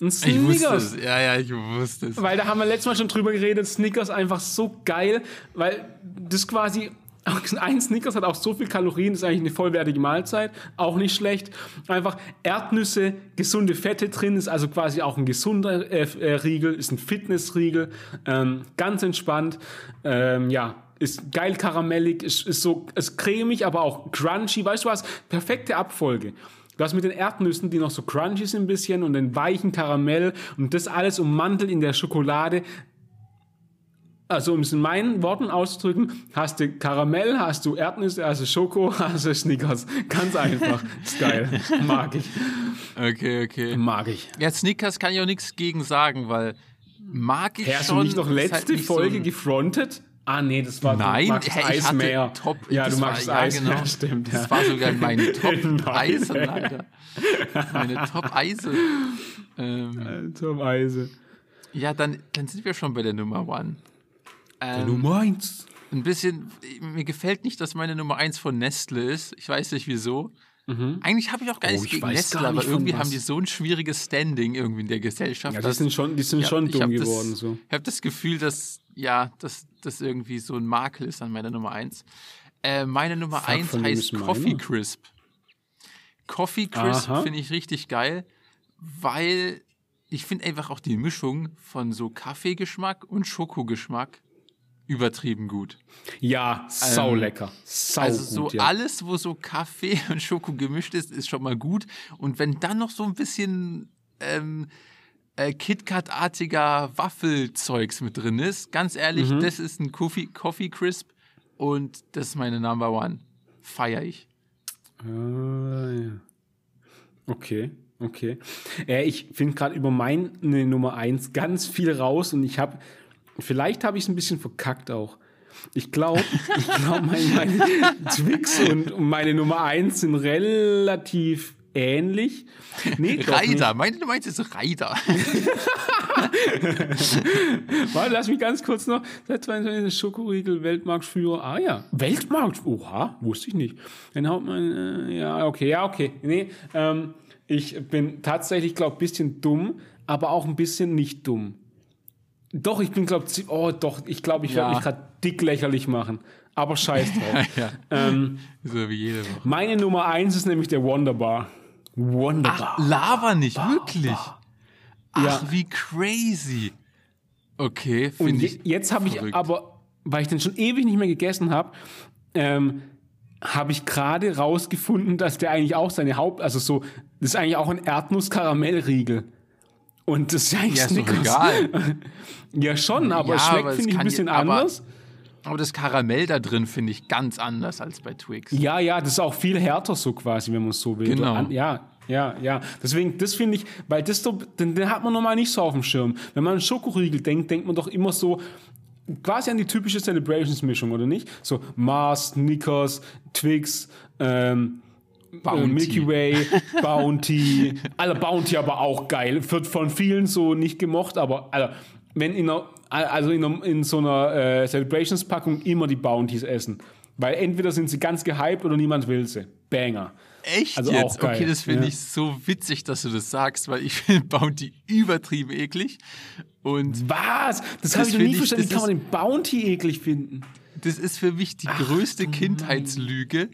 Ein Ich wusste Snickers. es. Ja, ja, ich wusste es. Weil da haben wir letztes Mal schon drüber geredet, Snickers einfach so geil, weil das quasi, ein Snickers hat auch so viel Kalorien, ist eigentlich eine vollwertige Mahlzeit, auch nicht schlecht. Einfach Erdnüsse, gesunde Fette drin, ist also quasi auch ein gesunder äh, äh, Riegel, ist ein Fitnessriegel, ähm, ganz entspannt, ähm, ja, ist geil karamellig, ist, ist so, ist cremig, aber auch crunchy. Weißt du was? Perfekte Abfolge. Du hast mit den Erdnüssen, die noch so crunchy sind ein bisschen und den weichen Karamell und das alles ummantelt in der Schokolade. Also um es in meinen Worten auszudrücken, hast du Karamell, hast du Erdnüsse, hast du Schoko, <laughs> hast du Snickers. Ganz einfach. Ist geil. <laughs> Mag ich. Okay, okay. Mag ich. Ja, Snickers kann ich auch nichts gegen sagen, weil mag ich Hast schon. du nicht noch letzte halt so Folge ein- gefrontet? Ah, nee, das war Nein, du magst ich Eis mehr. Top, ja, du magst war, ja, Eis genau. mehr, stimmt. Ja. Das war sogar meine <laughs> Top Nein. Eise, leider. Meine Top Eise. Ähm, Zum Eise. ja, dann, dann sind wir schon bei der Nummer One. Ähm, Nummer eins. ein bisschen, mir gefällt nicht, dass meine Nummer eins von Nestle ist. Ich weiß nicht wieso. Eigentlich habe ich auch gar Oh, nichts ich gegen weiß Nestle, gar aber nicht, von irgendwie haben die so ein schwieriges Standing irgendwie in der Gesellschaft. Ja, die sind schon, die sind schon dumm geworden. Das, So. Ich habe das Gefühl, dass ja, dass das irgendwie so ein Makel ist an meiner Nummer 1. Äh, meine Nummer Fuck, 1 von wem heißt ist meine? Coffee Crisp. Coffee Crisp finde ich richtig geil, weil ich finde einfach auch die Mischung von so Kaffeegeschmack und Schokogeschmack übertrieben gut. Ja, sau lecker. Sau Also so gut, ja. alles, wo so Kaffee <laughs> und Schoko gemischt ist, ist schon mal gut. Und wenn dann noch so ein bisschen ähm, äh, KitKat-artiger Waffelzeugs mit drin ist, ganz ehrlich, Mhm. das ist ein Coffee, Coffee Crisp und das ist meine Number One. Feier ich. Ah, ja. Okay, okay. Äh, ich finde gerade über meine Nummer 1 ganz viel raus und ich habe, vielleicht habe ich es ein bisschen verkackt auch. Ich glaube, <laughs> ich glaube, meine, meine Twix und meine Nummer 1 sind relativ ähnlich. Nee. Reider, meine Nummer 1 ist Reider. <laughs> Warte, lass mich ganz kurz noch. Seit 22 Schokoriegel, Weltmarktführer. Ah ja, Weltmarkt. Oha, wusste ich nicht. Dann haut man, äh, ja, okay, ja, okay. Nee, ähm, ich bin tatsächlich, glaube ein bisschen dumm, aber auch ein bisschen nicht dumm. Doch, ich bin, glaube oh doch, ich glaube, ich Ja. werde mich gerade dick lächerlich machen. Aber scheiß drauf. <laughs> ja. ähm, So wie jede Woche. meine Nummer 1 ist nämlich der Wonderbar. Wonderbar. Lava nicht, wirklich. Ach, Ja. wie crazy. Okay, finde ich. jetzt habe ich aber, weil ich den schon ewig nicht mehr gegessen habe, ähm, habe ich gerade rausgefunden, dass der eigentlich auch seine Haupt, also so, das ist eigentlich auch ein Erdnuss-Karamellriegel. Und das ist ja eigentlich Ja, ist doch Snickers. egal. <laughs> ja, schon, aber Ja, es schmeckt, finde ich, ein bisschen ja- aber- anders. Aber das Karamell da drin finde ich ganz anders als bei Twix. Ja, ja, das ist auch viel härter so quasi, wenn man es so will. Genau. An- Ja, ja, ja. Deswegen, das finde ich, weil das so, den, den hat man normal nicht so auf dem Schirm. Wenn man an Schokoriegel denkt, denkt man doch immer so quasi an die typische Celebrations-Mischung, oder nicht? So Mars, Snickers, Twix, ähm, Bounty. äh, Milky Way, Bounty. <laughs> Alle Bounty aber auch geil. Wird von vielen so nicht gemocht, aber Alter, wenn in einer, also in, einer, in so einer äh, Celebrations-Packung immer die Bounties essen. Weil entweder sind sie ganz gehypt oder niemand will sie. Banger. Echt Also jetzt? auch geil, Okay, das finde ja. ich so witzig, dass du das sagst, weil ich <laughs> finde Bounty übertrieben eklig. Und Was? Das habe ich noch nie verstanden. Wie das kann man den Bounty eklig finden? das ist für mich die größte Kindheitslüge.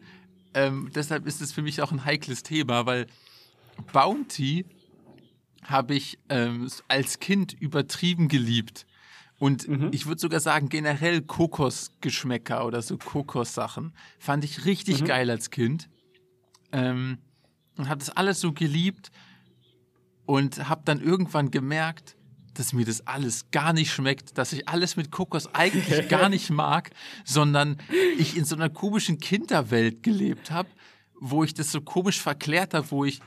Ähm, deshalb ist es für mich auch ein heikles Thema, weil Bounty habe ich ähm, als Kind übertrieben geliebt. Und Mhm. ich würde sogar sagen, generell Kokosgeschmäcker oder so Kokossachen fand ich Mhm. richtig geil als Kind. Ähm, und habe das alles so geliebt und habe dann irgendwann gemerkt, dass mir das alles gar nicht schmeckt, dass ich alles mit Kokos eigentlich gar <laughs> nicht mag, sondern ich in so einer komischen Kinderwelt gelebt habe, wo ich das so komisch verklärt habe, wo ich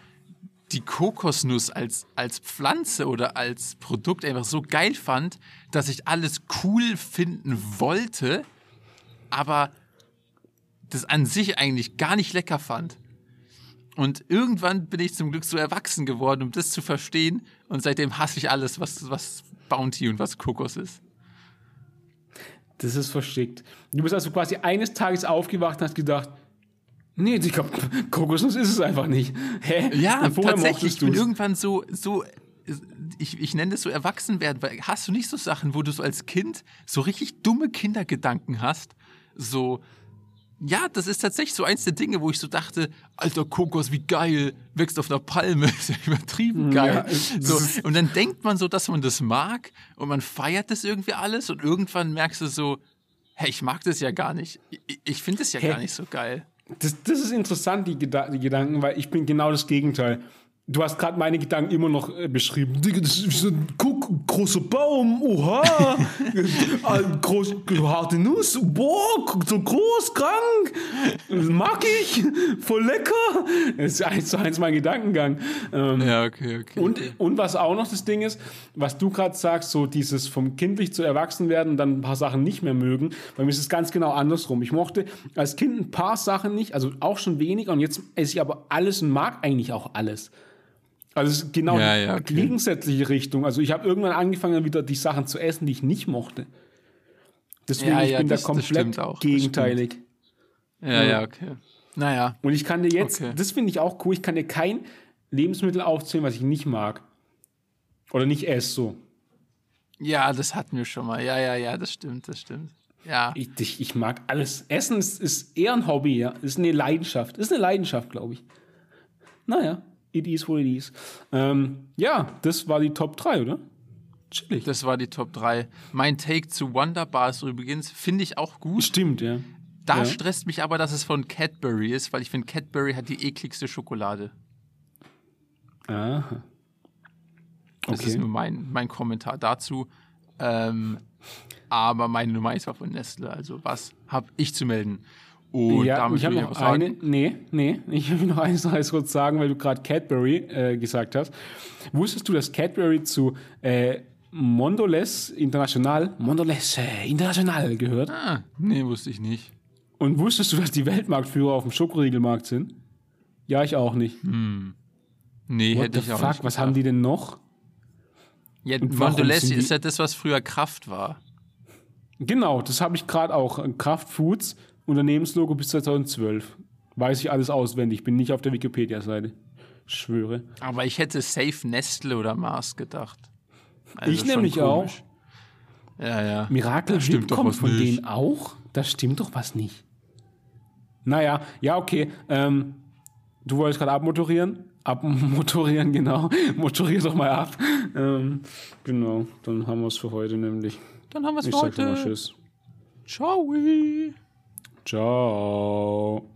die Kokosnuss als, als Pflanze oder als Produkt einfach so geil fand, dass ich alles cool finden wollte, aber das an sich eigentlich gar nicht lecker fand. Und irgendwann bin ich zum Glück so erwachsen geworden, um das zu verstehen. Und seitdem hasse ich alles, was, was Bounty und was Kokos ist. Das ist versteckt. Du bist also quasi eines Tages aufgewacht und hast gedacht, nee, Digga, <laughs> Kokosnuss ist es einfach nicht. Hä? Ja, tatsächlich. Ich bin irgendwann so, so ich, ich nenne das so erwachsen werden, weil hast du nicht so Sachen, wo du so als Kind so richtig dumme Kindergedanken hast? So, ja, das ist tatsächlich so eins der Dinge, wo ich so dachte, alter Kokos, wie geil, wächst auf einer Palme, <laughs> ist ja übertrieben geil. Ja, so, das und dann denkt man so, dass man das mag und man feiert das irgendwie alles und irgendwann merkst du so, Hey, ich mag das ja gar nicht. Ich, ich finde es ja Hä? gar nicht so geil. Das, das ist interessant, die, Geda die Gedanken, weil ich bin genau das Gegenteil. Du hast gerade meine Gedanken immer noch äh, beschrieben. Digga, das ist so ein guck, großer Baum, oha, <laughs> groß, harte Nuss, boah, so groß, krank, mag ich, voll lecker. Das ist eins zu eins mein Gedankengang. Ähm, Ja, okay, okay. und, und was auch noch das Ding ist, was du gerade sagst, so dieses vom kindlich zu erwachsen werden und dann ein paar Sachen nicht mehr mögen, bei mir ist es ganz genau andersrum. Ich mochte als Kind ein paar Sachen nicht, also auch schon weniger und jetzt esse ich aber alles und mag eigentlich auch alles. Also es ist genau Ja, die ja, okay. gegensätzliche Richtung. Also ich habe irgendwann angefangen, wieder die Sachen zu essen, die ich nicht mochte. Deswegen, Ja, ich bin das- da komplett auch, gegenteilig. ja, ja, okay. Naja. Und ich kann dir jetzt, Okay. das finde ich auch cool, ich kann dir kein Lebensmittel aufzählen, was ich nicht mag. Oder nicht esse so. Ja, das hatten wir schon mal. Ja, ja, ja, das stimmt, das stimmt. Ja. Ich, ich, ich mag alles. Essen ist, ist eher ein Hobby, ja. Ist eine Leidenschaft. Ist eine Leidenschaft, glaube ich. Naja, it is what it is. Ähm, ja, das war die Top 3, oder? Chillig. Das war die Top 3. Mein Take zu Wonderbar ist übrigens, finde ich auch gut. Stimmt, ja. Da Ja. stresst mich aber, dass es von Cadbury ist, weil ich finde, Cadbury hat die ekligste Schokolade. Aha. Das Okay. ist nur mein, mein Kommentar dazu. Ähm, aber meine Nummer 1 war von Nestle. Also was habe ich zu melden? Und ja, damit ich habe noch sagen, eine. Nee, nee. Ich will noch eins noch kurz sagen, weil du gerade Cadbury äh, gesagt hast. Wusstest du, dass Cadbury zu äh, Mondelez International, Mondelez äh, International gehört? Ah, nee, wusste ich nicht. Und wusstest du, dass die Weltmarktführer auf dem Schokoriegelmarkt sind? Ja, ich auch nicht. Nee, What hätte ich auch fuck, nicht was haben die denn noch? Ja, die- ist ja das, was früher Kraft war. Genau, das habe ich gerade auch. Kraft Foods, Unternehmenslogo bis 2012. Weiß ich alles auswendig, bin nicht auf der Wikipedia-Seite. Schwöre. Aber ich hätte safe Nestle oder Mars gedacht. Also Ich nämlich komisch. Ja, ja. Miracle Da stimmt kommt was von nicht. denen auch? Da stimmt doch was nicht. Naja, ja, okay. Ähm, du wolltest gerade abmotorieren? Abmotorieren, <laughs> genau. Motorier doch mal ab. Ähm, genau, dann haben wir es für heute nämlich. Dann haben wir es Ich für schon mal heute. Tschüss. Ciao. Ciao.